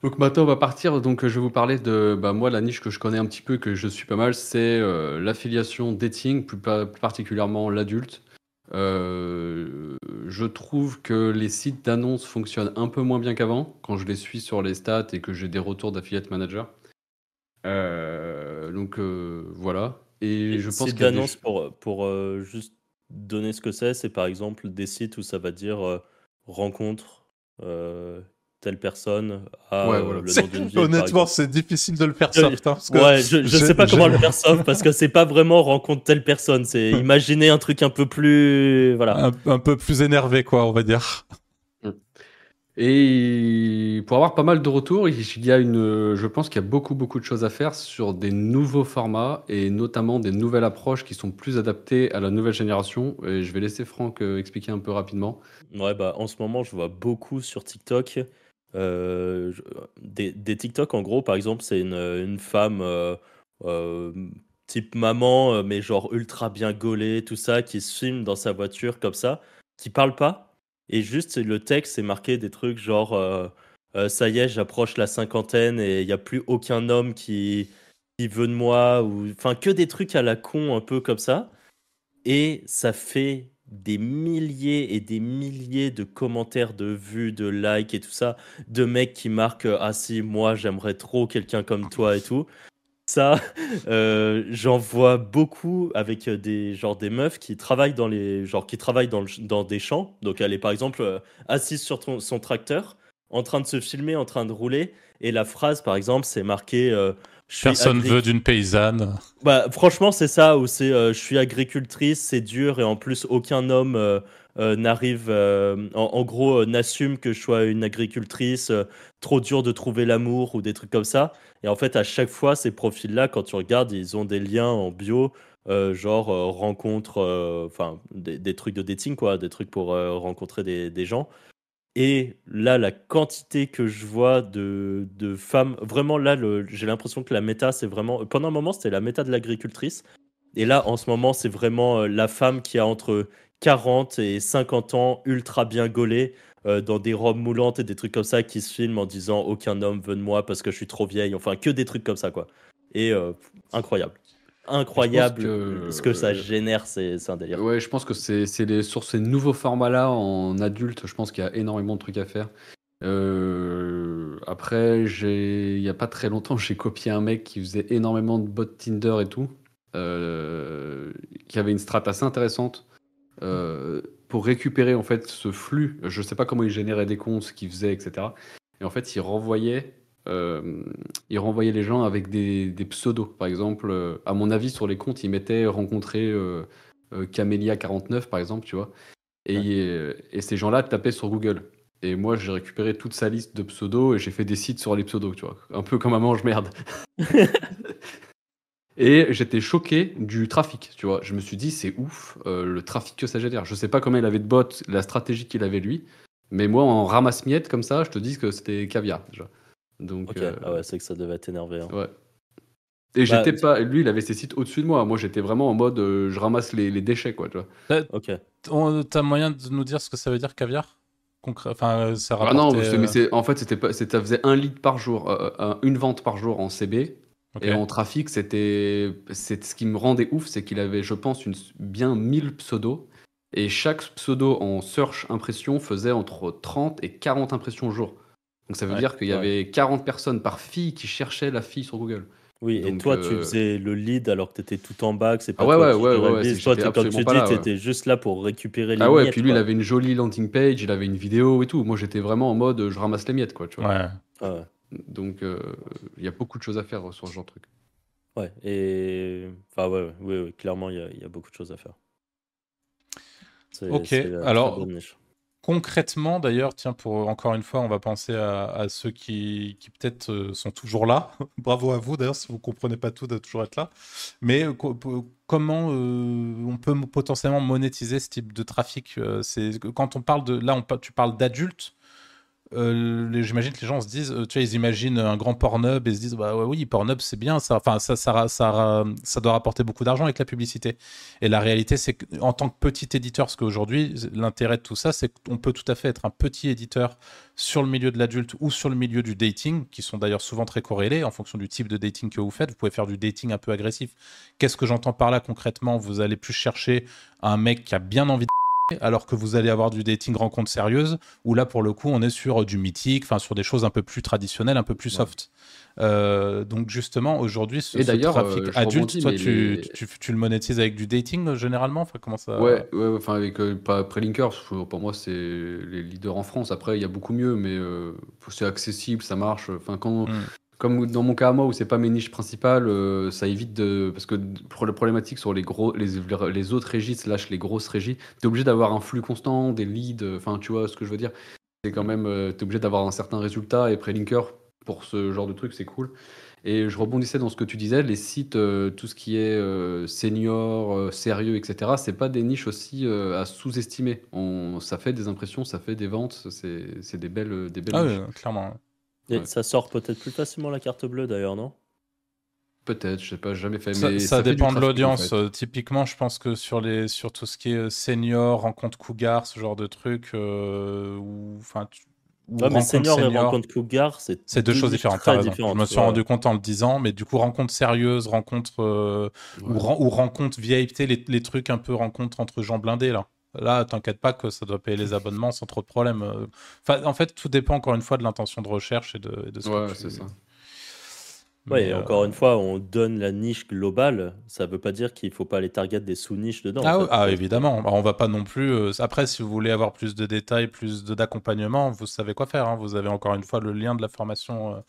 [SPEAKER 2] Donc maintenant on va partir, donc je vais vous parler de bah, moi la niche que je connais un petit peu, que je suis pas mal, c'est euh, l'affiliation dating, plus particulièrement l'adulte. Euh, je trouve que les sites d'annonces fonctionnent un peu moins bien qu'avant, quand je les suis sur les stats et que j'ai des retours d'affiliate manager. Euh, donc euh, voilà. Et je pense y a des-
[SPEAKER 1] pour, pour juste donner ce que c'est, c'est par exemple des sites où ça va dire rencontre telle personne à
[SPEAKER 2] Ouais,
[SPEAKER 1] euh,
[SPEAKER 2] voilà.
[SPEAKER 1] le
[SPEAKER 3] C'est-
[SPEAKER 1] nom d'une ville. par
[SPEAKER 3] Honnêtement, c'est difficile de le faire
[SPEAKER 1] Je-
[SPEAKER 3] soft. hein, parce que
[SPEAKER 1] Ouais, je, je sais pas comment le faire soft parce que c'est pas vraiment rencontre telle personne, c'est imaginer un truc un peu plus. Voilà.
[SPEAKER 3] un, un peu plus énervé, quoi, on va dire.
[SPEAKER 2] Et pour avoir pas mal de retours, il y a une, je pense qu'il y a beaucoup beaucoup de choses à faire sur des nouveaux formats et notamment des nouvelles approches qui sont plus adaptées à la nouvelle génération. Et je vais laisser Franck euh, expliquer un peu rapidement.
[SPEAKER 1] Ouais, bah, en ce moment, je vois beaucoup sur TikTok. Euh, des, TikTok, en gros, par exemple, c'est une, une femme euh, euh, type maman, mais genre ultra bien gaulée, tout ça, qui se filme dans sa voiture comme ça, qui parle pas. Et juste, le texte, c'est marqué des trucs genre Ça y est, j'approche la cinquantaine et il n'y a plus aucun homme qui, qui veut de moi. ou Enfin, que des trucs à la con, un peu comme ça. Et ça fait des milliers et des milliers de commentaires, de vues, de likes et tout ça, de mecs qui marquent euh, Ah si, moi j'aimerais trop quelqu'un comme toi et tout. Ça, euh, j'en vois beaucoup avec euh, des genre des meufs qui travaillent dans les genre qui travaillent dans, dans des champs. Donc elle est par exemple assise sur son tracteur, en train de se filmer, en train de rouler, et la phrase par exemple c'est marqué suis
[SPEAKER 4] Personne
[SPEAKER 1] agric-
[SPEAKER 4] veut d'une paysanne.
[SPEAKER 1] bah, franchement, c'est ça, où c'est euh, je suis agricultrice, c'est dur, et en plus, aucun homme euh, euh, n'arrive, en, en gros, n'assume que je sois une agricultrice, trop dur de trouver l'amour, ou des trucs comme ça. Et en fait, à chaque fois, ces profils-là, quand tu regardes, ils ont des liens en bio, genre rencontre, enfin, des, des trucs de dating, quoi, des trucs pour rencontrer des, des gens. Et là, la quantité que je vois de, de femmes, vraiment là, j'ai l'impression que la méta, c'est vraiment. Pendant un moment, c'était la méta de l'agricultrice. Et là, en ce moment, c'est vraiment euh, la femme qui a entre 40 et 50 ans, ultra bien gaulée, euh, dans des robes moulantes et des trucs comme ça, qui se filment en disant aucun homme veut de moi parce que je suis trop vieille. Enfin, que des trucs comme ça, quoi. Et euh, incroyable. Incroyable.
[SPEAKER 2] que-
[SPEAKER 1] Ce que ça
[SPEAKER 2] euh,
[SPEAKER 1] génère, c'est un délire.
[SPEAKER 2] Ouais, je pense que c'est les- sur ces nouveaux formats-là en adulte, je pense qu'il y a énormément de trucs à faire. Euh, après, il y a pas très longtemps, j'ai copié un mec qui faisait énormément de bots Tinder et tout, euh, qui avait une strat assez intéressante euh, pour récupérer en fait ce flux. Je sais pas comment il générait des comptes, ce qu'il faisait, etc. Et en fait, il renvoyait, euh, il renvoyait les gens avec des, des pseudos. Par exemple, euh, à mon avis, sur les comptes, il mettait rencontrer euh, euh, Camélia 49 par exemple, tu vois. Et, et ces gens-là tapaient sur Google. Et moi, j'ai récupéré toute sa liste de pseudos et j'ai fait des sites sur les pseudos, tu vois. Un peu comme un mange-merde. et j'étais choqué du trafic, tu vois. Je me suis dit, c'est ouf le trafic que ça génère. Je sais pas comment il avait de bots, la stratégie qu'il avait lui. Mais moi, en ramasse-miettes comme ça, je te dis que c'était caviar déjà. Donc,
[SPEAKER 1] Ok,
[SPEAKER 2] euh,
[SPEAKER 1] ah ouais, c'est que ça devait être énervé. hein.
[SPEAKER 2] ouais. Et
[SPEAKER 1] Bah,
[SPEAKER 2] j'étais pas. Lui, il avait ses sites au-dessus de moi. Moi, j'étais vraiment en mode euh, je ramasse les, les déchets, quoi. Tu vois.
[SPEAKER 1] Ok.
[SPEAKER 4] On- T'as moyen de nous dire ce que ça veut dire caviar? Concrè- Enfin, euh, ça
[SPEAKER 2] Ah non,
[SPEAKER 4] rapportait,
[SPEAKER 2] c'est-
[SPEAKER 4] euh,
[SPEAKER 2] mais c'est en fait, c'était pas, ça faisait un litre par jour, euh, une vente par jour en CB. Et en trafic, c'était. c'est- Ce qui me rendait ouf, c'est qu'il avait, je pense, une, bien 1000 pseudos. Et chaque pseudo en search impression faisait entre 30 et 40 impressions au jour. Donc ça veut
[SPEAKER 4] Ouais,
[SPEAKER 2] dire qu'il y
[SPEAKER 1] ouais.
[SPEAKER 2] avait 40 personnes par fille qui cherchaient la fille sur Google.
[SPEAKER 1] Oui, et toi, tu
[SPEAKER 2] euh,
[SPEAKER 1] faisais le lead alors que tu étais tout en bas, que c'est pas
[SPEAKER 2] Ah ouais,
[SPEAKER 1] toi
[SPEAKER 2] ouais,
[SPEAKER 1] qui
[SPEAKER 2] ouais, ouais,
[SPEAKER 1] Toi, comme tu dis,
[SPEAKER 2] là,
[SPEAKER 1] tu
[SPEAKER 2] ouais.
[SPEAKER 1] étais juste là pour récupérer les
[SPEAKER 2] Ah ouais,
[SPEAKER 1] miettes,
[SPEAKER 2] puis lui, il avait une jolie landing page, il avait une vidéo et tout. Moi, j'étais vraiment en mode euh, je ramasse les miettes, quoi. Tu vois.
[SPEAKER 4] Ouais.
[SPEAKER 1] Ah ouais.
[SPEAKER 2] Donc, euh, il y a beaucoup de choses à faire euh, sur ce genre de truc.
[SPEAKER 1] Ouais, et. Enfin, ouais, ouais, ouais, ouais, clairement, il y a, il y a beaucoup de choses à faire.
[SPEAKER 4] Ok,
[SPEAKER 1] très
[SPEAKER 4] alors-. Concrètement, d'ailleurs, tiens, pour encore une fois, on va penser à, ceux qui, qui peut-être euh, sont toujours là. Bravo à vous, d'ailleurs, si vous comprenez pas tout, de toujours être là. Mais euh, comment euh, on peut potentiellement monétiser ce type de trafic C'est quand on parle de là, on, tu parles d'adultes. Euh, J'imagine que les gens se disent, euh, tu vois, ils imaginent un grand Pornhub et se disent, bah ouais, oui, Pornhub c'est bien, ça, enfin, ça, ça, doit rapporter beaucoup d'argent avec la publicité. Et la réalité, c'est qu'en tant que petit éditeur, parce qu'aujourd'hui, l'intérêt de tout ça, c'est qu'on peut tout à fait être un petit éditeur sur le milieu de l'adulte ou sur le milieu du dating, qui sont d'ailleurs souvent très corrélés en fonction du type de dating que vous faites. Vous pouvez faire du dating un peu agressif. Qu'est-ce que j'entends par là concrètement? Vous allez plus chercher un mec qui a bien envie de alors que vous allez avoir du dating rencontre sérieuse, où là, pour le coup, on est sur du mythique, enfin sur des choses un peu plus traditionnelles, un peu plus
[SPEAKER 2] Ouais.
[SPEAKER 4] soft. Euh, donc justement, aujourd'hui, ce, trafic
[SPEAKER 2] euh,
[SPEAKER 4] adulte, toi, tu,
[SPEAKER 2] les-
[SPEAKER 4] tu, tu le monétises avec du dating euh, généralement? Enfin, comment ça...
[SPEAKER 2] Ouais, ouais, enfin avec pas Prelinker, pour moi c'est les leaders en France. Après il y a beaucoup mieux, mais c'est accessible, ça marche. Enfin quand,
[SPEAKER 4] Mm.
[SPEAKER 2] Comme dans mon cas à moi où c'est pas mes niches principales, euh, ça évite de parce que pour la problématique sur les gros, les, les autres régies slash les grosses régies, t'es obligé d'avoir un flux constant, des leads. Enfin tu vois ce que je veux dire. C'est quand même euh, t'es obligé d'avoir un certain résultat et Prelinker pour ce genre de truc c'est cool. Et je rebondissais dans ce que tu disais, les sites, euh, tout ce qui est euh, senior, euh, sérieux, etc., c'est pas des niches aussi à sous-estimer. Ça fait des impressions, ça fait des ventes, c'est c'est des belles, des belles
[SPEAKER 4] Ah
[SPEAKER 2] niches.
[SPEAKER 4] oui, clairement.
[SPEAKER 1] Et
[SPEAKER 2] Ouais.
[SPEAKER 1] ça sort peut-être plus facilement la carte bleue d'ailleurs, non?
[SPEAKER 2] Peut-être, je sais pas, j'ai jamais fait.
[SPEAKER 4] Ça,
[SPEAKER 2] mais
[SPEAKER 4] ça
[SPEAKER 2] du
[SPEAKER 4] dépend de
[SPEAKER 2] en
[SPEAKER 4] l'audience.
[SPEAKER 2] fait.
[SPEAKER 4] Euh, typiquement, je pense que sur, les, sur tout ce qui est euh, senior, rencontre cougar, ce genre de truc, euh, ou, enfin,
[SPEAKER 1] Ouais, mais
[SPEAKER 4] rencontre
[SPEAKER 1] senior, et rencontre cougar, c'est
[SPEAKER 4] c'est deux choses différentes.
[SPEAKER 1] très
[SPEAKER 4] Je me suis
[SPEAKER 1] ouais.
[SPEAKER 4] rendu compte en le disant, mais du coup, rencontre sérieuse, rencontre euh, ou,
[SPEAKER 2] Ouais.
[SPEAKER 4] ren- ou rencontre VIP, les, les trucs un peu rencontre entre gens blindés là. Là, t'inquiète pas que ça doit payer les abonnements sans trop de problèmes. Enfin, en fait, tout dépend encore une fois de l'intention de recherche et de, et de ce
[SPEAKER 2] Ouais,
[SPEAKER 4] que tu-
[SPEAKER 2] c'est ça.
[SPEAKER 1] Ouais, et
[SPEAKER 4] euh,
[SPEAKER 1] encore une fois, on donne la niche globale. Ça veut pas dire qu'il faut pas les target des sous-niches dedans.
[SPEAKER 4] Ah,
[SPEAKER 1] en
[SPEAKER 4] oui,
[SPEAKER 1] fait.
[SPEAKER 4] ah, évidemment. On va pas non plus. euh, après, si vous voulez avoir plus de détails, plus de- d'accompagnement, vous savez quoi faire. hein. Vous avez encore une fois le lien de la formation euh,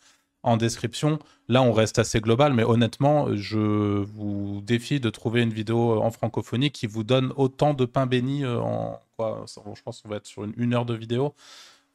[SPEAKER 4] en description. Là, on reste assez global, mais honnêtement, je vous défie de trouver une vidéo en francophonie qui vous donne autant de pain béni euh, en quoi Je pense qu'on va être sur une heure de vidéo.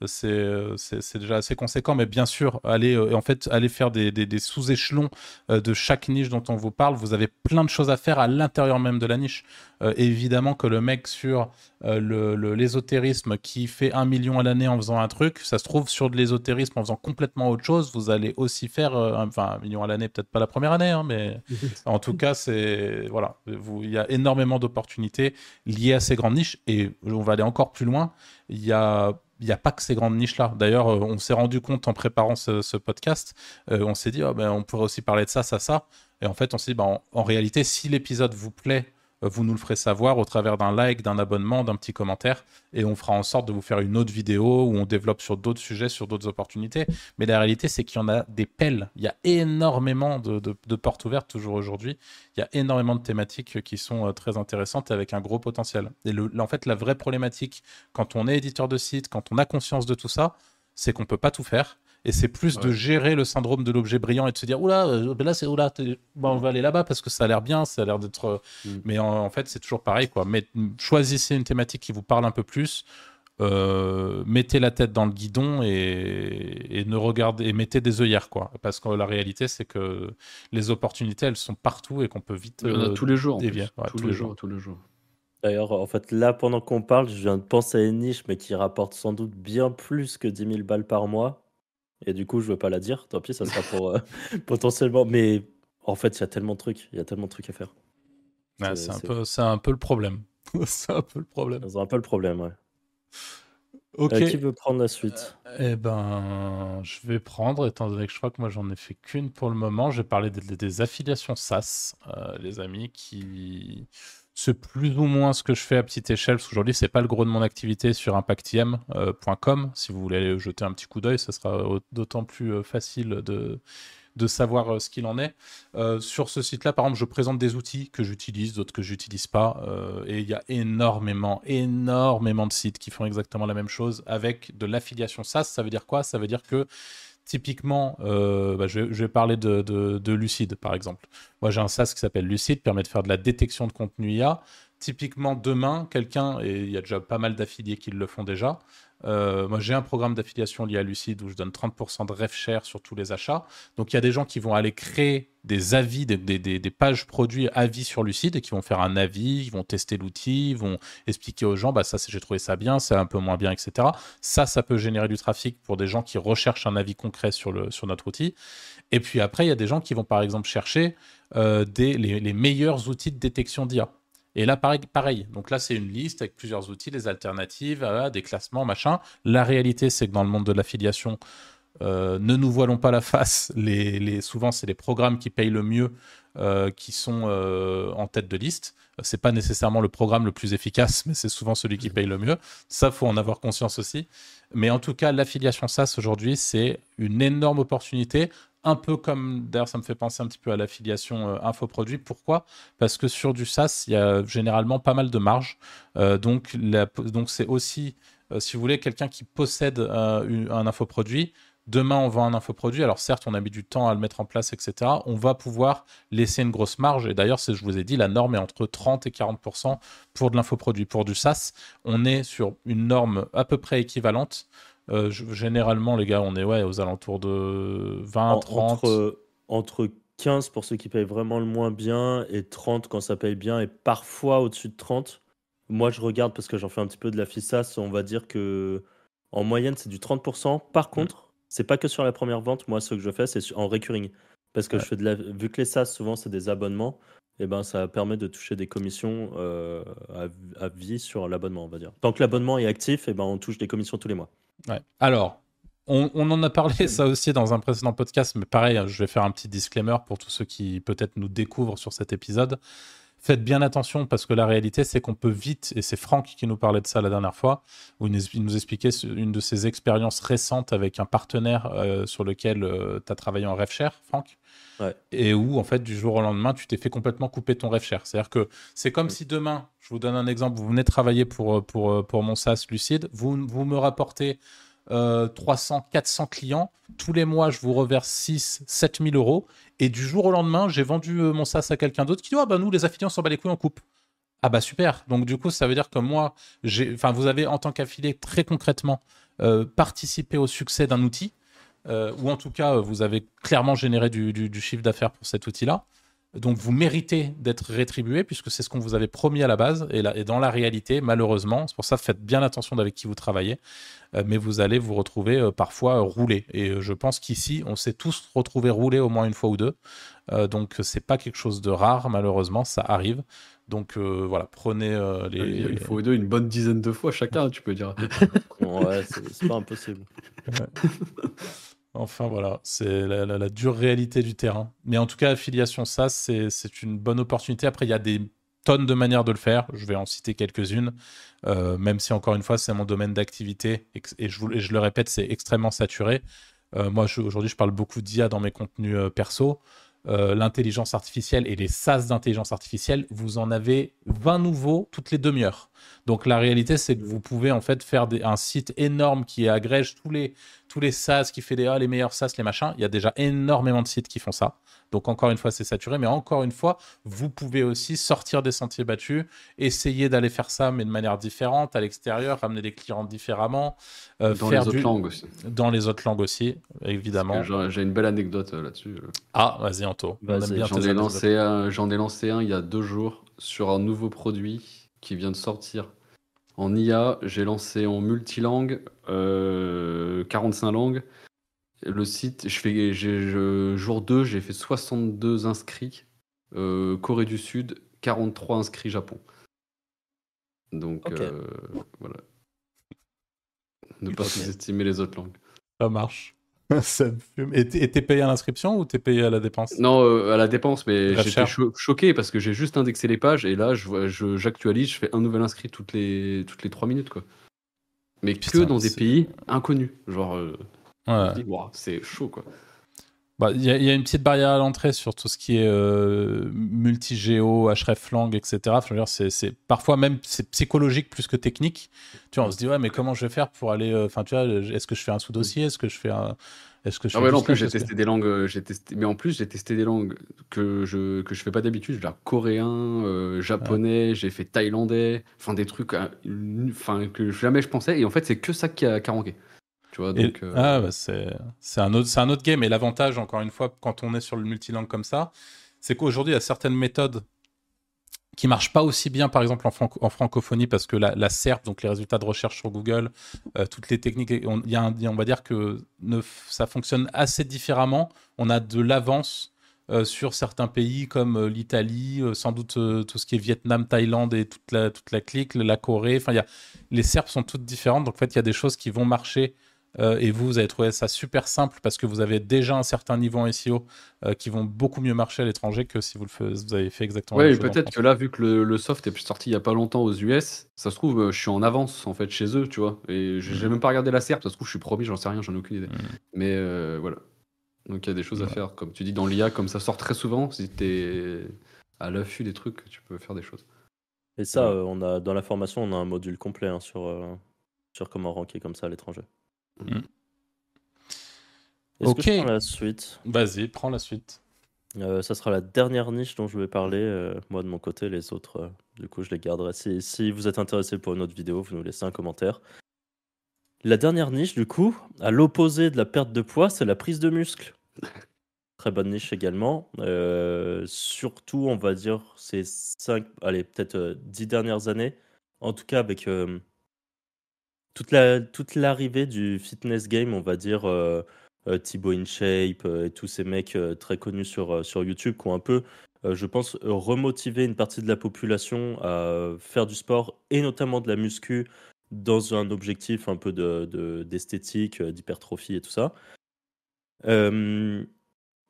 [SPEAKER 4] C'est euh, c'est déjà assez conséquent, mais bien sûr, allez, euh, en fait, allez faire des, des- des sous-échelons euh, de chaque niche dont on vous parle. Vous avez plein de choses à faire à l'intérieur même de la niche. Euh, évidemment que le mec sur euh, le- le- l'ésotérisme qui fait un million à l'année en faisant un truc, ça se trouve sur de l'ésotérisme en faisant complètement autre chose, vous allez aussi faire, euh, un- enfin un million à l'année, peut-être pas la première année, hein, mais en tout cas, c'est voilà, il y a énormément d'opportunités liées à ces grandes niches et on va aller encore plus loin. Il y a il n'y a pas que ces grandes niches-là. D'ailleurs, euh, on s'est rendu compte en préparant ce, podcast, euh, on s'est dit, ah ben, on pourrait aussi parler de ça, ça, ça. Et en fait, on s'est dit, bah, en, réalité, si l'épisode vous plaît, vous nous le ferez savoir au travers d'un like, d'un abonnement, d'un petit commentaire, et on fera en sorte de vous faire une autre vidéo où on développe sur d'autres sujets, sur d'autres opportunités. Mais la réalité, c'est qu'il y en a des pelles. Il y a énormément de, portes ouvertes toujours aujourd'hui. Il y a énormément de thématiques qui sont euh, très intéressantes avec un gros potentiel. Et en fait, la vraie problématique, quand on est éditeur de site, quand on a conscience de tout ça, c'est qu'on peut pas tout faire. Et c'est plus de gérer le syndrome de l'objet brillant et de se dire oula, euh, ben là c'est oula, bon, on va aller là-bas parce que ça a l'air bien, ça a l'air d'être. euh,
[SPEAKER 2] Mm.
[SPEAKER 4] Mais en, en fait, c'est toujours pareil quoi. Mais choisissez une thématique qui vous parle un peu plus. euh, mettez la tête dans le guidon et, et ne regardez et mettez des œillères quoi parce que la réalité c'est que les opportunités elles sont partout et qu'on peut vite
[SPEAKER 2] Il y en a
[SPEAKER 4] euh,
[SPEAKER 2] tous les jours. en
[SPEAKER 4] dévier. Ouais,
[SPEAKER 2] tous, les jours, tous les jours.
[SPEAKER 1] D'ailleurs, en fait, là, pendant qu'on parle, je viens de penser à une niche, mais qui rapporte sans doute bien plus que 10 000 balles par mois. Et du coup, je veux pas la dire. Tant pis, ça sera pour euh, potentiellement. Mais En fait, il y a tellement de trucs, il y a tellement de trucs à faire.
[SPEAKER 4] Ouais,
[SPEAKER 1] C'est-
[SPEAKER 4] un, peu- c'est un peu le problème. c'est un peu le problème.
[SPEAKER 1] C'est un peu le problème, ouais.
[SPEAKER 4] Ok.
[SPEAKER 1] Euh, qui veut prendre la suite
[SPEAKER 4] Eh ben, je vais prendre, étant donné que je crois que moi j'en ai fait qu'une pour le moment, je vais parler des, des affiliations SaaS, euh, les amis, qui c'est plus ou moins ce que je fais à petite échelle, parce qu'aujourd'hui c'est pas le gros de mon activité sur impactiem.com. si vous voulez aller jeter un petit coup d'œil, ça sera au- d'autant plus euh, facile de, savoir euh, ce qu'il en est. Euh, sur ce site-là, par exemple, je présente des outils que j'utilise, d'autres que j'utilise pas, euh, et il y a énormément, énormément de sites qui font exactement la même chose avec de l'affiliation SaaS. Ça veut dire quoi? Ça veut dire que typiquement, euh, bah, je, vais, parler de, de, de Lucid, par exemple. Moi, j'ai un SaaS qui s'appelle Lucid, permet de faire de la détection de contenu IA. Typiquement, demain, quelqu'un, et il y a déjà pas mal d'affiliés qui le font déjà, euh, moi, j'ai un programme d'affiliation lié à Lucid où je donne 30% de ref share sur tous les achats. Donc, il y a des gens qui vont aller créer des avis, des, pages produits avis sur Lucid et qui vont faire un avis, ils vont tester l'outil, ils vont expliquer aux gens, bah ça, j'ai trouvé ça bien, c'est un peu moins bien, etc. Ça, ça peut générer du trafic pour des gens qui recherchent un avis concret sur, notre outil. Et puis après, il y a des gens qui vont, par exemple, chercher euh, les meilleurs outils de détection d'IA. Et là, pareil, pareil. Donc là, c'est une liste avec plusieurs outils, des alternatives, des classements, machin. La réalité, c'est que dans le monde de l'affiliation, euh, ne nous voilons pas la face. Les, les- souvent, c'est les programmes qui payent le mieux euh, qui sont euh, en tête de liste. C'est pas nécessairement le programme le plus efficace, mais c'est souvent celui qui paye le mieux. Ça, faut en avoir conscience aussi. Mais en tout cas, l'affiliation SaaS aujourd'hui, c'est une énorme opportunité. Un peu comme, d'ailleurs, ça me fait penser un petit peu à l'affiliation euh, infoproduit. Pourquoi? Parce que sur du SaaS, il y a généralement pas mal de marge. Euh, donc, c'est aussi, euh, si vous voulez, quelqu'un qui possède un infoproduit. Demain, on vend un infoproduit. Alors, certes, on a mis du temps à le mettre en place, etc. On va pouvoir laisser une grosse marge. Et d'ailleurs, je vous ai dit, la norme est entre 30 et 40% pour de l'infoproduit. Pour du SaaS, on est sur une norme à peu près équivalente. Euh, généralement, les gars, on est ouais, aux alentours de 20,
[SPEAKER 1] En-
[SPEAKER 4] 30.
[SPEAKER 1] Entre, entre 15 pour ceux qui payent vraiment le moins bien et 30 quand ça paye bien et parfois au-dessus de 30. Moi, je regarde parce que j'en fais un petit peu de la FISAS. On va dire que en moyenne, c'est du 30%.
[SPEAKER 4] Mm.
[SPEAKER 1] Par contre, c'est pas que sur la première vente. Moi, ce que je fais, c'est en recurring. Parce que
[SPEAKER 4] Ouais.
[SPEAKER 1] je fais de la... vu que les SaaS, souvent, c'est des abonnements, et ben, ça permet de toucher des commissions euh, à, à vie sur l'abonnement, on va dire. Tant que l'abonnement est actif, et ben, on touche des commissions tous les mois.
[SPEAKER 4] Alors, on, on en a parlé ça aussi dans un précédent podcast, mais pareil, hein, je vais faire un petit disclaimer pour tous ceux qui peut-être nous découvrent sur cet épisode. Faites bien attention parce que la réalité, c'est qu'on peut vite, et c'est Franck qui nous parlait de ça la dernière fois, où il nous- expliquait une de ses expériences récentes avec un partenaire euh, sur lequel tu as travaillé en RevShare, Franck.
[SPEAKER 1] Ouais.
[SPEAKER 4] Et où, en fait, du jour au lendemain, tu t'es fait complètement couper ton RevShare. C'est-à-dire que c'est comme
[SPEAKER 1] Mm.
[SPEAKER 4] si demain, je vous donne un exemple, vous venez travailler pour, euh, pour, euh, pour mon SaaS Lucide, vous, vous me rapportez euh, 300, 400 clients. Tous les mois, je vous reverse 6, 7 000 euros. Et du jour au lendemain, j'ai vendu euh, mon SaaS à quelqu'un d'autre qui dit Ah bah nous, les affiliés, on s'en bat les couilles, on coupe. Ah bah super. Donc du coup, ça veut dire que moi, enfin, vous avez en tant qu'affilié très concrètement euh, participé au succès d'un outil, euh, ou en tout cas, euh, vous avez clairement généré du chiffre d'affaires pour cet outil-là. Donc vous méritez d'être rétribué puisque c'est ce qu'on vous avait promis à la base. Et, là, et dans la réalité, malheureusement, c'est pour ça faites bien attention d'avec qui vous travaillez, euh, mais vous allez vous retrouver euh, parfois euh, roulé. Et euh, je pense qu'ici, on s'est tous retrouvés roulés au moins une fois ou deux. Euh, donc c'est pas quelque chose de rare, malheureusement, ça arrive. Donc euh, voilà, prenez euh, les.
[SPEAKER 2] Il faut deux une bonne dizaine de fois chacun, tu peux dire.
[SPEAKER 1] Ouais, c'est c'est pas impossible.
[SPEAKER 4] Enfin voilà, c'est la, dure réalité du terrain. Mais en tout cas, affiliation SaaS, c'est une bonne opportunité. Après, il y a des tonnes de manières de le faire. Je vais en citer quelques-unes, Euh, même si encore une fois, c'est mon domaine d'activité et, je, le répète, c'est extrêmement saturé. Euh, moi, aujourd'hui, je parle beaucoup d'IA dans mes contenus euh, perso. Euh, L'intelligence artificielle et les SaaS d'intelligence artificielle, vous en avez 20 nouveaux toutes les demi-heures. Donc la réalité, c'est que vous pouvez en fait faire un site énorme qui agrège tous les, tous les SaaS, qui fait des, ah, les meilleurs SaaS, les machins. Il y a déjà énormément de sites qui font ça. Donc encore une fois, c'est saturé, mais encore une fois, vous pouvez aussi sortir des sentiers battus, essayer d'aller faire ça, mais de manière différente, à l'extérieur, ramener des clients différemment, euh,
[SPEAKER 2] Dans les
[SPEAKER 4] faire
[SPEAKER 2] autres
[SPEAKER 4] du...
[SPEAKER 2] langues aussi.
[SPEAKER 4] dans les autres langues aussi, évidemment.
[SPEAKER 2] J'ai une belle anecdote euh, là-dessus. euh.
[SPEAKER 4] Ah, vas-y Anto, bien
[SPEAKER 2] J'en ai, lancé un, j'en ai lancé un il y a deux jours sur un nouveau produit qui vient de sortir en IA. J'ai lancé en multilangue, euh, 45 langues. Le site, je fais, je- jour 2, j'ai fait 62 inscrits. euh, Corée du Sud, 43 inscrits Japon. Donc euh, voilà. Ne pas sous-estimer les autres langues.
[SPEAKER 4] Ça marche. Ça me fume. Et t'es payé à l'inscription ou t'es payé à la dépense?
[SPEAKER 2] Non, euh, à la dépense, mais j'étais cho- choqué parce que j'ai juste indexé les pages et là, je vois- je- j'actualise, je, fais un nouvel inscrit toutes les, toutes les 3 minutes. Quoi. Mais
[SPEAKER 4] Putain,
[SPEAKER 2] que dans des pays inconnus. Genre, euh,
[SPEAKER 4] Ouais.
[SPEAKER 2] c'est chaud quoi.
[SPEAKER 4] Bah, Il y, a- il y a une petite barrière à l'entrée sur tout ce qui est euh, multi-géo, hreflang, etc. Enfin, c'est, parfois même c'est psychologique plus que technique. Tu vois, on se dit, ouais, mais comment je vais faire pour aller. euh, Enfin, tu vois, est-ce que je fais un sous-dossier? Est-ce que je fais un. Est-ce que je
[SPEAKER 2] Ah ouais, non, en plus, j'ai
[SPEAKER 4] que-
[SPEAKER 2] testé des langues, euh, j'ai testé, mais en plus, j'ai testé des langues que je, que je fais pas d'habitude, genre coréen, euh, japonais, j'ai fait thaïlandais, enfin des trucs, enfin, que jamais je pensais, et en fait, c'est que ça qui a, qui a ranké. Tu vois,
[SPEAKER 4] Et-
[SPEAKER 2] donc. euh,
[SPEAKER 4] Ah, bah, c'est, un autre, un autre game. Et l'avantage, encore une fois, quand on est sur le multilangue comme ça, c'est qu'aujourd'hui, il y a certaines méthodes qui marchent pas aussi bien, par exemple, en, franco- en francophonie, parce que la, la SERP, donc les résultats de recherche sur Google, euh, toutes les techniques, on, y a un- on va dire que ne, ça fonctionne assez différemment. On a de l'avance euh, sur certains pays comme euh, l'Italie, euh, sans doute tout ce qui est Vietnam, Thaïlande et toute la, toute la clique, la Corée. Enfin, y a, les SERP sont toutes différentes. Donc, en fait, il y a des choses qui vont marcher euh, et vous, vous avez trouvé ça super simple parce que vous avez déjà un certain niveau en SEO euh, qui vont beaucoup mieux marcher à l'étranger que si vous, le fais- vous avez fait exactement la
[SPEAKER 2] Ouais,
[SPEAKER 4] même
[SPEAKER 2] mais
[SPEAKER 4] chose en
[SPEAKER 2] peut-être que là, vu que le, le soft est sorti il y a pas longtemps aux US, ça se trouve, euh, je suis en avance en fait chez eux, tu vois. Et j'ai
[SPEAKER 4] Mhm.
[SPEAKER 2] même pas regardé la SERP, ça se trouve, je suis promis, j'en sais rien, j'en ai aucune idée.
[SPEAKER 4] Mhm.
[SPEAKER 2] Mais euh, voilà. Donc il y a des choses à faire, comme tu dis dans l'IA, comme ça sort très souvent, si t'es à l'affût des trucs, tu peux faire des choses.
[SPEAKER 1] Et ça,
[SPEAKER 2] Ouais.
[SPEAKER 1] on a, dans la formation, on a un module complet hein, sur, euh, sur comment ranker comme ça à l'étranger.
[SPEAKER 4] Mm.
[SPEAKER 1] Est-ce
[SPEAKER 4] Ok.
[SPEAKER 1] que je prends la suite
[SPEAKER 4] Vas-y, prends la suite.
[SPEAKER 1] Euh, Ça sera la dernière niche dont je vais parler. euh, moi, de mon côté, les autres, euh, du coup, je les garderai. Si, si vous êtes intéressé pour une autre vidéo, vous nous laissez un commentaire. La dernière niche, du coup, à l'opposé de la perte de poids, c'est la prise de muscle. Très bonne niche également. Euh, surtout, on va dire, ces 5, allez, peut-être euh, 10 dernières années. En tout cas, avec toute la toute l'arrivée du fitness game, on va dire, euh, euh, Thibaut InShape euh, et tous ces mecs euh, très connus sur, sur YouTube qui ont un peu, je pense, remotivé une partie de la population à faire du sport et notamment de la muscu dans un objectif un peu de, de- d'esthétique, d'hypertrophie et tout ça. Euh,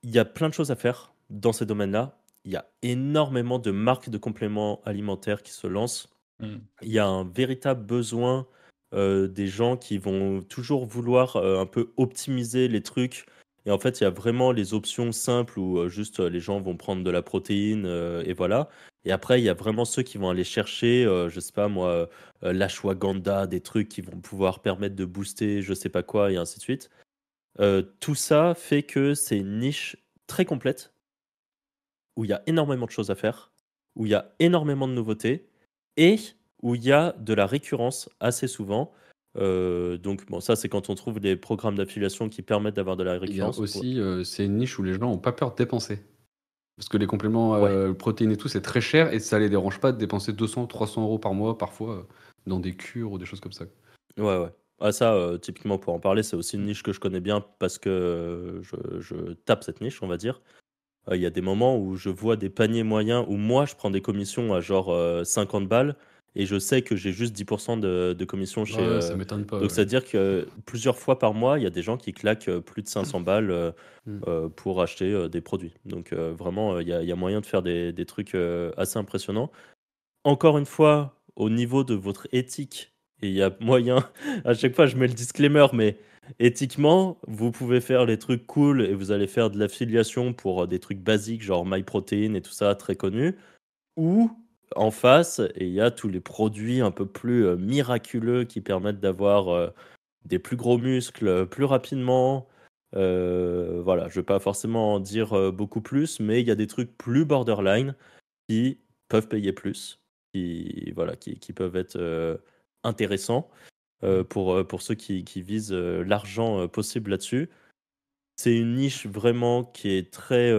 [SPEAKER 1] Il y a plein de choses à faire dans ces domaines-là. Il y a énormément de marques de compléments alimentaires qui se lancent.
[SPEAKER 4] Mm.
[SPEAKER 1] Il y a un véritable besoin euh, des gens qui vont toujours vouloir euh, un peu optimiser les trucs. Et en fait, il y a vraiment les options simples où euh, juste les gens vont prendre de la protéine et voilà. Et après, il y a vraiment ceux qui vont aller chercher, je sais pas moi, l'ashwagandha, des trucs qui vont pouvoir permettre de booster je sais pas quoi et ainsi de suite. Tout ça fait que c'est une niche très complète où il y a énormément de choses à faire, où il y a énormément de nouveautés et où il y a de la récurrence assez souvent. Euh, donc bon, ça c'est quand on trouve des programmes d'affiliation qui permettent d'avoir de la
[SPEAKER 2] Il y a
[SPEAKER 1] récurrence.
[SPEAKER 2] aussi, euh, c'est une niche où les gens n'ont pas peur de dépenser. Parce que les compléments euh, protéines et tout, c'est très cher et ça les dérange pas de dépenser 200, 300 euros par mois parfois euh, dans des cures ou des choses comme ça.
[SPEAKER 1] Ouais, ouais. Ah, ça, euh, typiquement, pour en parler, c'est aussi une niche que je connais bien parce que euh, je, je tape cette niche, on va dire. Euh, Il y a des moments où je vois des paniers moyens où moi, je prends des commissions à genre euh, 50 balles et je sais que j'ai juste 10% de, de commission chez.
[SPEAKER 2] Ouais,
[SPEAKER 1] euh,
[SPEAKER 2] ça m'étonne pas.
[SPEAKER 1] donc, c'est-à-dire que plusieurs fois par mois, il y a des gens qui claquent euh, plus de 500 balles euh,
[SPEAKER 2] Mm.
[SPEAKER 1] euh, pour acheter euh, des produits. Donc, euh, vraiment, euh, il y, a- il y a moyen de faire des, des trucs euh, assez impressionnants. Encore une fois, au niveau de votre éthique, et il y a moyen, à chaque fois je mets le disclaimer, mais éthiquement, vous pouvez faire les trucs cool et vous allez faire de l'affiliation pour euh, des trucs basiques, genre MyProtein et tout ça, très connus. Ou en face, et il y a tous les produits un peu plus euh, miraculeux qui permettent d'avoir euh, des plus gros muscles euh, plus rapidement. Voilà, je ne vais pas forcément en dire beaucoup plus, mais il y a des trucs plus borderline qui peuvent payer plus, qui, voilà, qui, qui peuvent être intéressants pour, pour ceux qui, qui visent l'argent possible là-dessus. C'est une niche vraiment qui est très,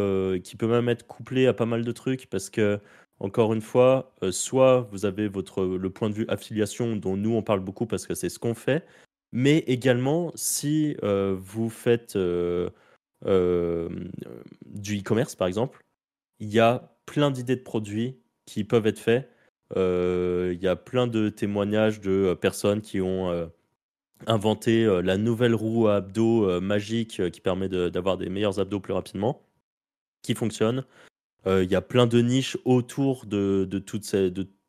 [SPEAKER 1] qui peut même être couplée à pas mal de trucs parce que, encore une fois, euh, soit vous avez votre, le point de vue affiliation dont nous on parle beaucoup parce que c'est ce qu'on fait, Mais également, si euh, vous faites euh, du e-commerce, par exemple, il y a plein d'idées de produits qui peuvent être faits. Il y a plein de témoignages de personnes qui ont inventé la nouvelle roue à abdos magique qui permet d'avoir des meilleurs abdos plus rapidement, qui fonctionne. Euh, Il y a plein de niches autour de,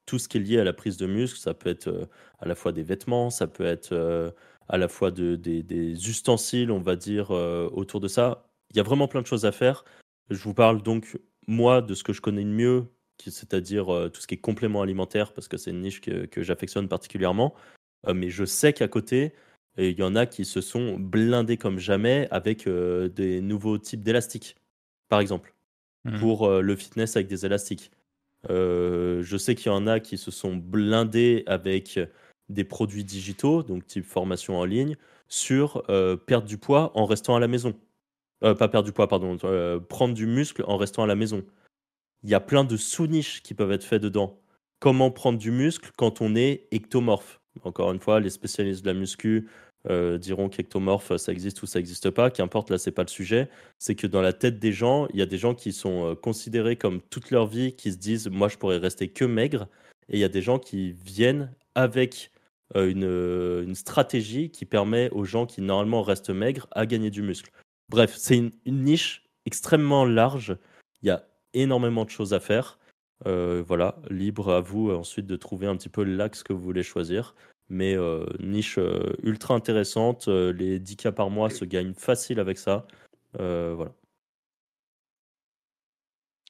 [SPEAKER 1] tout ce qui est lié à la prise de muscle. Ça peut être euh, à la fois des vêtements, ça peut être euh, à la fois de- des, ustensiles, on va dire, autour de ça. Il y a vraiment plein de choses à faire. Je vous parle donc, moi, de ce que je connais de mieux, c'est-à-dire tout ce qui est complément alimentaire, parce que c'est une niche que, j'affectionne particulièrement. Mais je sais qu'à côté, il y en a qui se sont blindés comme jamais avec des nouveaux types d'élastiques, par exemple,
[SPEAKER 4] Mhm.
[SPEAKER 1] pour euh, le fitness avec des élastiques. Euh, je sais qu'il y en a qui se sont blindés avec des produits digitaux, donc type formation en ligne, sur euh, perdre du poids en restant à la maison. Euh, pas perdre du poids, pardon, prendre du muscle en restant à la maison. Il y a plein de sous-niches qui peuvent être faites dedans. Comment prendre du muscle quand on est ectomorphe? Encore une fois, les spécialistes de la muscu euh, diront qu'ectomorphe, ça existe ou ça n'existe pas. Qu'importe, là, c'est pas le sujet. C'est que dans la tête des gens, il y a des gens qui sont euh, considérés comme toute leur vie, qui se disent, moi, je pourrais rester que maigre. Et il y a des gens qui viennent avec euh, une, euh, une stratégie qui permet aux gens qui normalement restent maigres à gagner du muscle. Bref, c'est une, niche extrêmement large. Il y a énormément de choses à faire. Euh, voilà, libre à vous euh, ensuite de trouver un petit peu l'axe que vous voulez choisir. Mais euh, niche euh, ultra intéressante. euh, les 10 cas par mois se gagnent facile avec ça. Euh, voilà.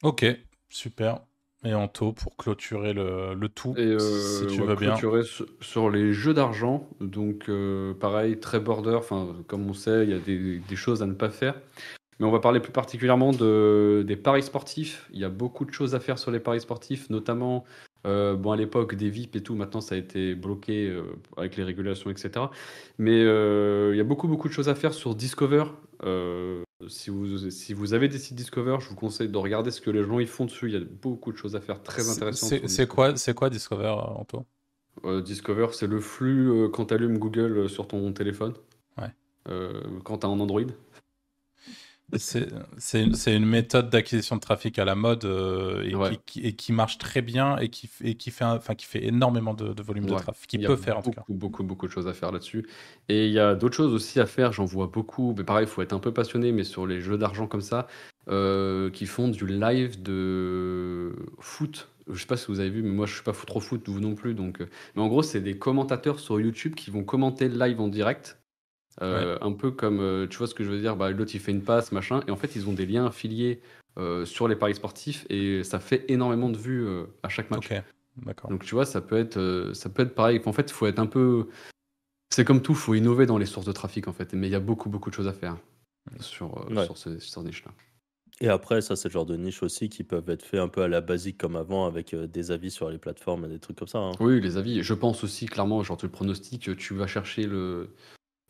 [SPEAKER 4] Ok, super. Et Anto, pour clôturer le, le tout,
[SPEAKER 2] Et euh,
[SPEAKER 4] si tu
[SPEAKER 2] on
[SPEAKER 4] veux
[SPEAKER 2] va
[SPEAKER 4] bien.
[SPEAKER 2] clôturer sur, sur les jeux d'argent. Donc, euh, pareil, très border. Enfin, comme on sait, il y a des, des choses à ne pas faire. Mais on va parler plus particulièrement de, des paris sportifs. Il y a beaucoup de choses à faire sur les paris sportifs, notamment euh, bon, à l'époque des VIP et tout. Maintenant, ça a été bloqué euh, avec les régulations, etc. Mais euh, il y a beaucoup, beaucoup de choses à faire sur Discover. Si, vous, si vous avez des sites Discover, je vous conseille de regarder ce que les gens y font dessus. Il y a beaucoup de choses à faire très intéressantes.
[SPEAKER 4] C'est quoi, quoi Discover, Anto
[SPEAKER 2] Discover, c'est le flux quand tu allumes Google sur ton téléphone.
[SPEAKER 4] Ouais.
[SPEAKER 2] Quand tu as un Android.
[SPEAKER 4] C'est une, méthode d'acquisition de trafic à la mode euh, et,
[SPEAKER 2] Ouais.
[SPEAKER 4] qui, qui- et qui marche très bien et qui, f- et qui, fait, un- enfin, qui fait énormément de, de volume de trafic, qui
[SPEAKER 2] Il y a
[SPEAKER 4] peut faire en tout
[SPEAKER 2] beaucoup,
[SPEAKER 4] cas.
[SPEAKER 2] Beaucoup, beaucoup de choses à faire là-dessus. Et il y a d'autres choses aussi à faire, j'en vois beaucoup. Mais pareil, il faut être un peu passionné, mais sur les jeux d'argent comme ça, euh, qui font du live de foot. Je sais pas si vous avez vu, mais moi je suis pas trop foot, vous non plus. Donc, euh, mais en gros, c'est des commentateurs sur YouTube qui vont commenter le live en direct. Euh, Un peu comme, euh, tu vois ce que je veux dire, bah, l'autre il fait une passe, machin, et en fait ils ont des liens affiliés euh, sur les paris sportifs et ça fait énormément de vues euh, à chaque match.
[SPEAKER 4] Ok, d'accord.
[SPEAKER 2] Donc tu vois, ça peut être, euh, ça peut être pareil. En fait, il faut être un peu. C'est comme tout, il faut innover dans les sources de trafic en fait. Mais il y a beaucoup, beaucoup de choses à faire sur, euh,
[SPEAKER 1] Ouais.
[SPEAKER 2] sur ces, sur ces niches-là.
[SPEAKER 1] Et après, ça, c'est le genre de niche aussi qui peuvent être faits un peu à la basique comme avant, avec euh, des avis sur les plateformes et des trucs comme ça. hein.
[SPEAKER 2] Oui, les avis. Je pense aussi clairement, genre tu le pronostiques, tu vas chercher le.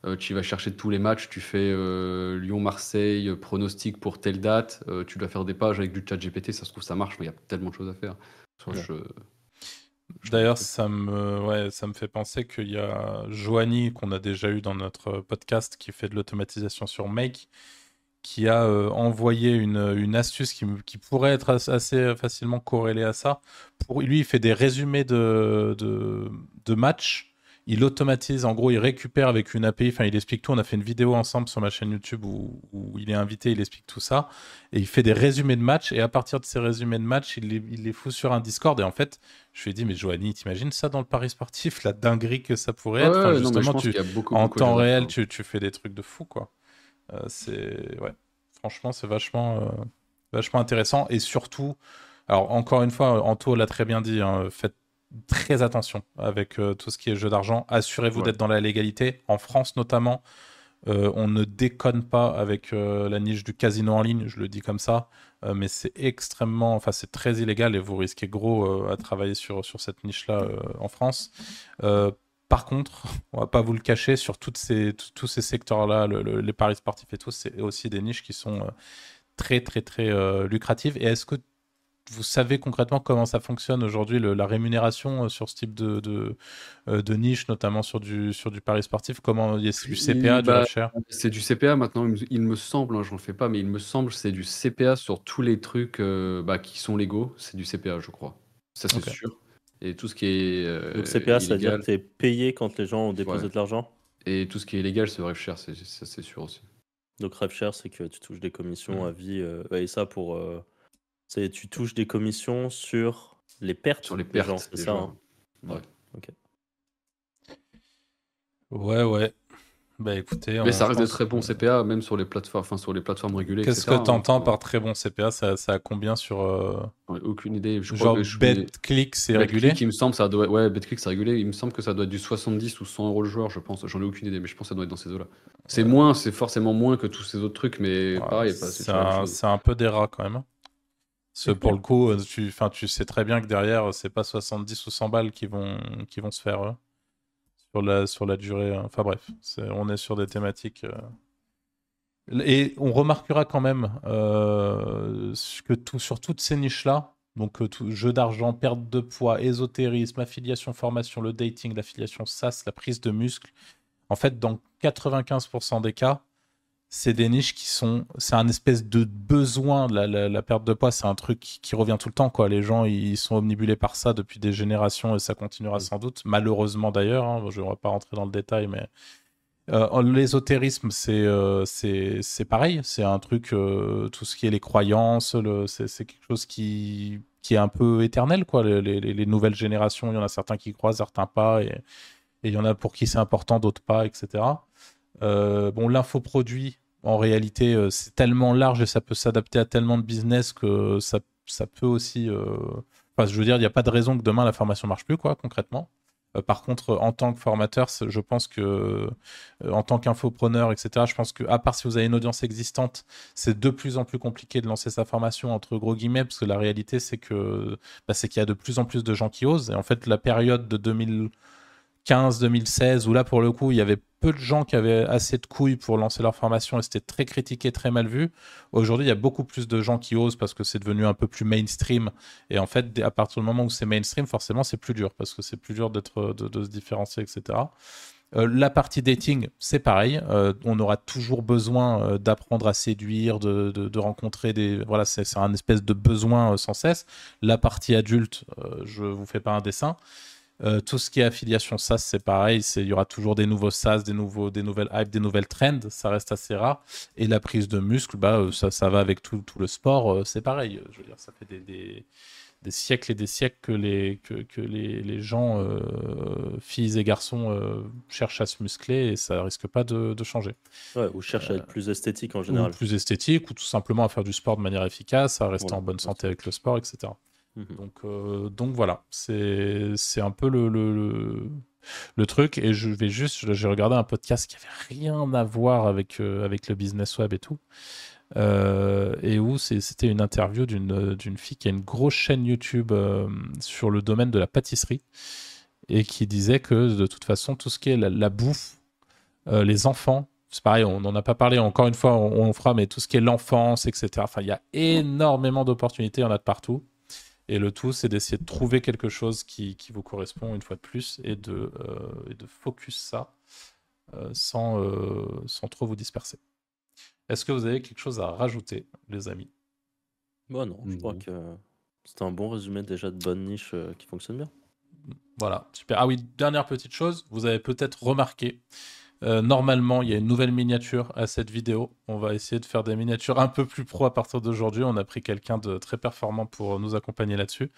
[SPEAKER 2] Euh, tu vas chercher tous les matchs, tu fais euh, Lyon-Marseille, euh, pronostic pour telle date, euh, tu dois faire des pages avec du chat GPT, ça se trouve ça marche, il y a tellement de choses à faire. Soit
[SPEAKER 1] Ouais.
[SPEAKER 2] je-
[SPEAKER 4] D'ailleurs, ça me, ouais, ça me fait penser qu'il y a Joanie, qu'on a déjà eu dans notre podcast, qui fait de l'automatisation sur Make, qui a envoyé une, une astuce qui, pourrait être as- assez facilement corrélée à ça. Pour, lui, il fait des résumés de, de, de matchs. Il automatise, en gros, il récupère avec une API, enfin, il explique tout. On a fait une vidéo ensemble sur ma chaîne YouTube où, où il est invité, il explique tout ça. Et il fait des résumés de matchs. Et à partir de ces résumés de matchs, il les, il les fout sur un Discord. Et en fait, je lui ai dit, mais Joanie, t'imagines ça dans le Paris sportif, la dinguerie que ça pourrait être
[SPEAKER 2] Ouais,
[SPEAKER 4] Enfin,
[SPEAKER 2] non,
[SPEAKER 4] Justement, tu,
[SPEAKER 2] beaucoup,
[SPEAKER 4] en
[SPEAKER 2] beaucoup
[SPEAKER 4] temps réel, tu, tu fais des trucs de fou, quoi. Euh, c'est ouais, franchement, c'est vachement, euh, vachement intéressant et surtout, alors encore une fois, Anto l'a très bien dit, hein, faites très attention avec euh, tout ce qui est jeu d'argent. Assurez-vous
[SPEAKER 2] Ouais.
[SPEAKER 4] d'être dans la légalité. En France notamment, euh, on ne déconne pas avec euh, la niche du casino en ligne, je le dis comme ça, mais c'est extrêmement, enfin c'est très illégal et vous risquez gros à travailler sur, sur cette niche-là en France. Par contre, on va pas vous le cacher, sur toutes ces, tous- ces secteurs-là, le- le- les paris sportifs et tout, c'est aussi des niches qui sont très très très lucratives. Et est-ce que vous savez concrètement comment ça fonctionne aujourd'hui, la rémunération euh, sur ce type de, de, euh, de niche, notamment sur du, sur du pari sportif? Comment il y a du CPA, du
[SPEAKER 2] Bah, C'est du CPA maintenant, il me, semble, hein, j'en fais pas, mais il me semble que c'est du CPA sur tous les trucs euh, bah, qui sont légaux, c'est du CPA, je crois. Ça, c'est sûr. Et tout ce qui est euh,
[SPEAKER 1] Donc CPA, ça veut dire
[SPEAKER 2] illégal,
[SPEAKER 1] que tu es payé quand les gens ont déposé
[SPEAKER 2] Ouais.
[SPEAKER 1] de l'argent?
[SPEAKER 2] et tout ce qui est illégal, c'est share, c'est ça, c'est sûr aussi.
[SPEAKER 1] Donc RevShare, c'est que tu touches des commissions
[SPEAKER 4] Mhm.
[SPEAKER 1] à vie. euh, et ça, pour. Euh, c'est tu touches des commissions sur les pertes
[SPEAKER 2] Sur les
[SPEAKER 1] des
[SPEAKER 2] pertes
[SPEAKER 1] gens, c'est ça hein
[SPEAKER 2] Ouais.
[SPEAKER 4] Ouais, ouais. Bah écoutez,
[SPEAKER 2] Mais ça
[SPEAKER 4] je
[SPEAKER 2] reste des très bons CPA, même sur les plateformes, enfin, sur les plateformes régulées.
[SPEAKER 4] Qu'est-ce que tu entends
[SPEAKER 2] hein.
[SPEAKER 4] par très bon CPA ça, ça a combien sur. euh,
[SPEAKER 2] Ouais, Aucune idée. Je
[SPEAKER 4] genre
[SPEAKER 2] crois que je connais-
[SPEAKER 4] BetClick, c'est
[SPEAKER 2] BetClick,
[SPEAKER 4] régulé?
[SPEAKER 2] il me semble, ça doit... ouais, BetClick, c'est régulé. Il me semble que ça doit être du 70 ou 100 euros le joueur, je pense. J'en ai aucune idée, mais je pense que ça doit être dans ces eaux-là. C'est moins, c'est forcément moins que tous ces autres trucs, mais
[SPEAKER 4] Ouais,
[SPEAKER 2] pareil, pas- c'est
[SPEAKER 4] un, un peu des rats quand même. Hein. Que pour le coup, euh, tu, enfin, tu sais très bien que derrière, c'est pas 70 ou 100 balles qui vont, qui vont se faire euh, sur, la, sur la durée. euh. Enfin bref, on est sur des thématiques. euh. Et on remarquera quand même que tout, sur toutes ces niches-là, donc tout, jeu d'argent, perte de poids, ésotérisme, affiliation, formation, le dating, l'affiliation SaaS, la prise de muscle, en fait, dans 95% des cas, c'est des niches qui sont. C'est un espèce de besoin. La, la- la perte de poids, c'est un truc qui, qui revient tout le temps. Quoi. Les gens, ils sont omnibulés par ça depuis des générations et ça continuera sans doute. Malheureusement d'ailleurs. hein. Je ne vais pas rentrer dans le détail, mais. Euh, L'ésotérisme, c'est euh, c'est pareil. C'est un truc, euh, tout ce qui est les croyances, le- c'est c'est quelque chose qui, qui est un peu éternel. Quoi. Les, les- les nouvelles générations, il y en a certains qui croient, certains pas. Et et il y en a pour qui c'est important, d'autres pas, etc. Euh, bon, l'infoproduit, en réalité, euh, c'est tellement large et ça peut s'adapter à tellement de business que ça, ça peut aussi. euh, Enfin, je veux dire, il n'y a pas de raison que demain la formation marche plus, quoi, concrètement. Par contre, en tant que formateur, je pense que, en tant qu'infopreneur, etc., je pense que, à part si vous avez une audience existante, c'est de plus en plus compliqué de lancer sa formation entre gros guillemets, parce que la réalité, c'est que, bah, c'est qu'il y a de plus en plus de gens qui osent. Et en fait, la période de 2015-2016, où là, pour le coup, il y avait peu de gens qui avaient assez de couilles pour lancer leur formation et c'était très critiqué, très mal vu. Aujourd'hui, il y a beaucoup plus de gens qui osent parce que c'est devenu un peu plus mainstream. Et en fait, à partir du moment où c'est mainstream, forcément, c'est plus dur parce que c'est plus dur d'être, de, se différencier, etc. Euh, la partie dating, c'est pareil. Euh, on aura toujours besoin euh, d'apprendre à séduire, de, de, rencontrer des. Voilà, c'est un espèce de besoin sans cesse. La partie adulte, euh, je vous fais pas un dessin. Euh, tout ce qui est affiliation SaaS, c'est pareil. Il y aura toujours des nouveaux SaaS, des, nouveaux, des nouvelles hype, des nouvelles trends. Ça reste assez rare. Et la prise de muscle, bah, euh, ça, ça va avec tout, tout le sport. euh, c'est pareil. Je veux dire, ça fait des, des, des siècles et des siècles que les, que, que les, les gens, euh, filles et garçons, cherchent à se muscler et ça risque pas de, de changer.
[SPEAKER 1] Ouais, ou cherche à être plus esthétique en
[SPEAKER 4] Ou
[SPEAKER 1] général.
[SPEAKER 4] plus esthétique, ou tout simplement à faire du sport de manière efficace, à rester en bonne santé avec le sport, etc.
[SPEAKER 1] Mhm.
[SPEAKER 4] Donc, euh, donc voilà, c'est un peu le, le, le, le truc. Et je vais juste, j'ai regardé un podcast qui avait rien à voir avec, euh, avec le business web et tout. Euh, et où c'était une interview d'une d'une fille qui a une grosse chaîne YouTube sur le domaine de la pâtisserie et qui disait que de toute façon, tout ce qui est la, la bouffe, les enfants, c'est pareil, on n'en a pas parlé, encore une fois, on, on fera, mais tout ce qui est l'enfance, etc. Enfin, il y a énormément d'opportunités, il y en a de partout. Et le tout, c'est d'essayer de trouver quelque chose qui, qui vous correspond une fois de plus et de, euh, et de focus ça euh, sans, euh, sans trop vous disperser. Est-ce que vous avez quelque chose à rajouter, les amis?
[SPEAKER 1] Bah non, je crois que c'était un bon résumé déjà de bonne niche euh, qui fonctionne bien.
[SPEAKER 4] Voilà, super. Ah oui, dernière petite chose, vous avez peut-être remarqué, euh, normalement, il y a une nouvelle miniature à cette vidéo. On va essayer de faire des miniatures un peu plus pro à partir d'aujourd'hui. On a pris quelqu'un de très performant pour nous accompagner là-dessus.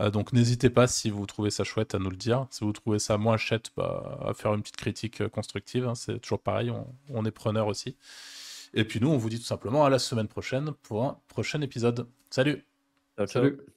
[SPEAKER 4] Euh, donc n'hésitez pas, si vous trouvez ça chouette, à nous le dire. Si vous trouvez ça moins chouette, bah, à faire une petite critique euh, constructive. hein. C'est toujours pareil, on, on est preneur aussi. Et puis nous, on vous dit tout simplement à la semaine prochaine pour un prochain épisode. Salut
[SPEAKER 1] Ciao, ciao.
[SPEAKER 2] Salut.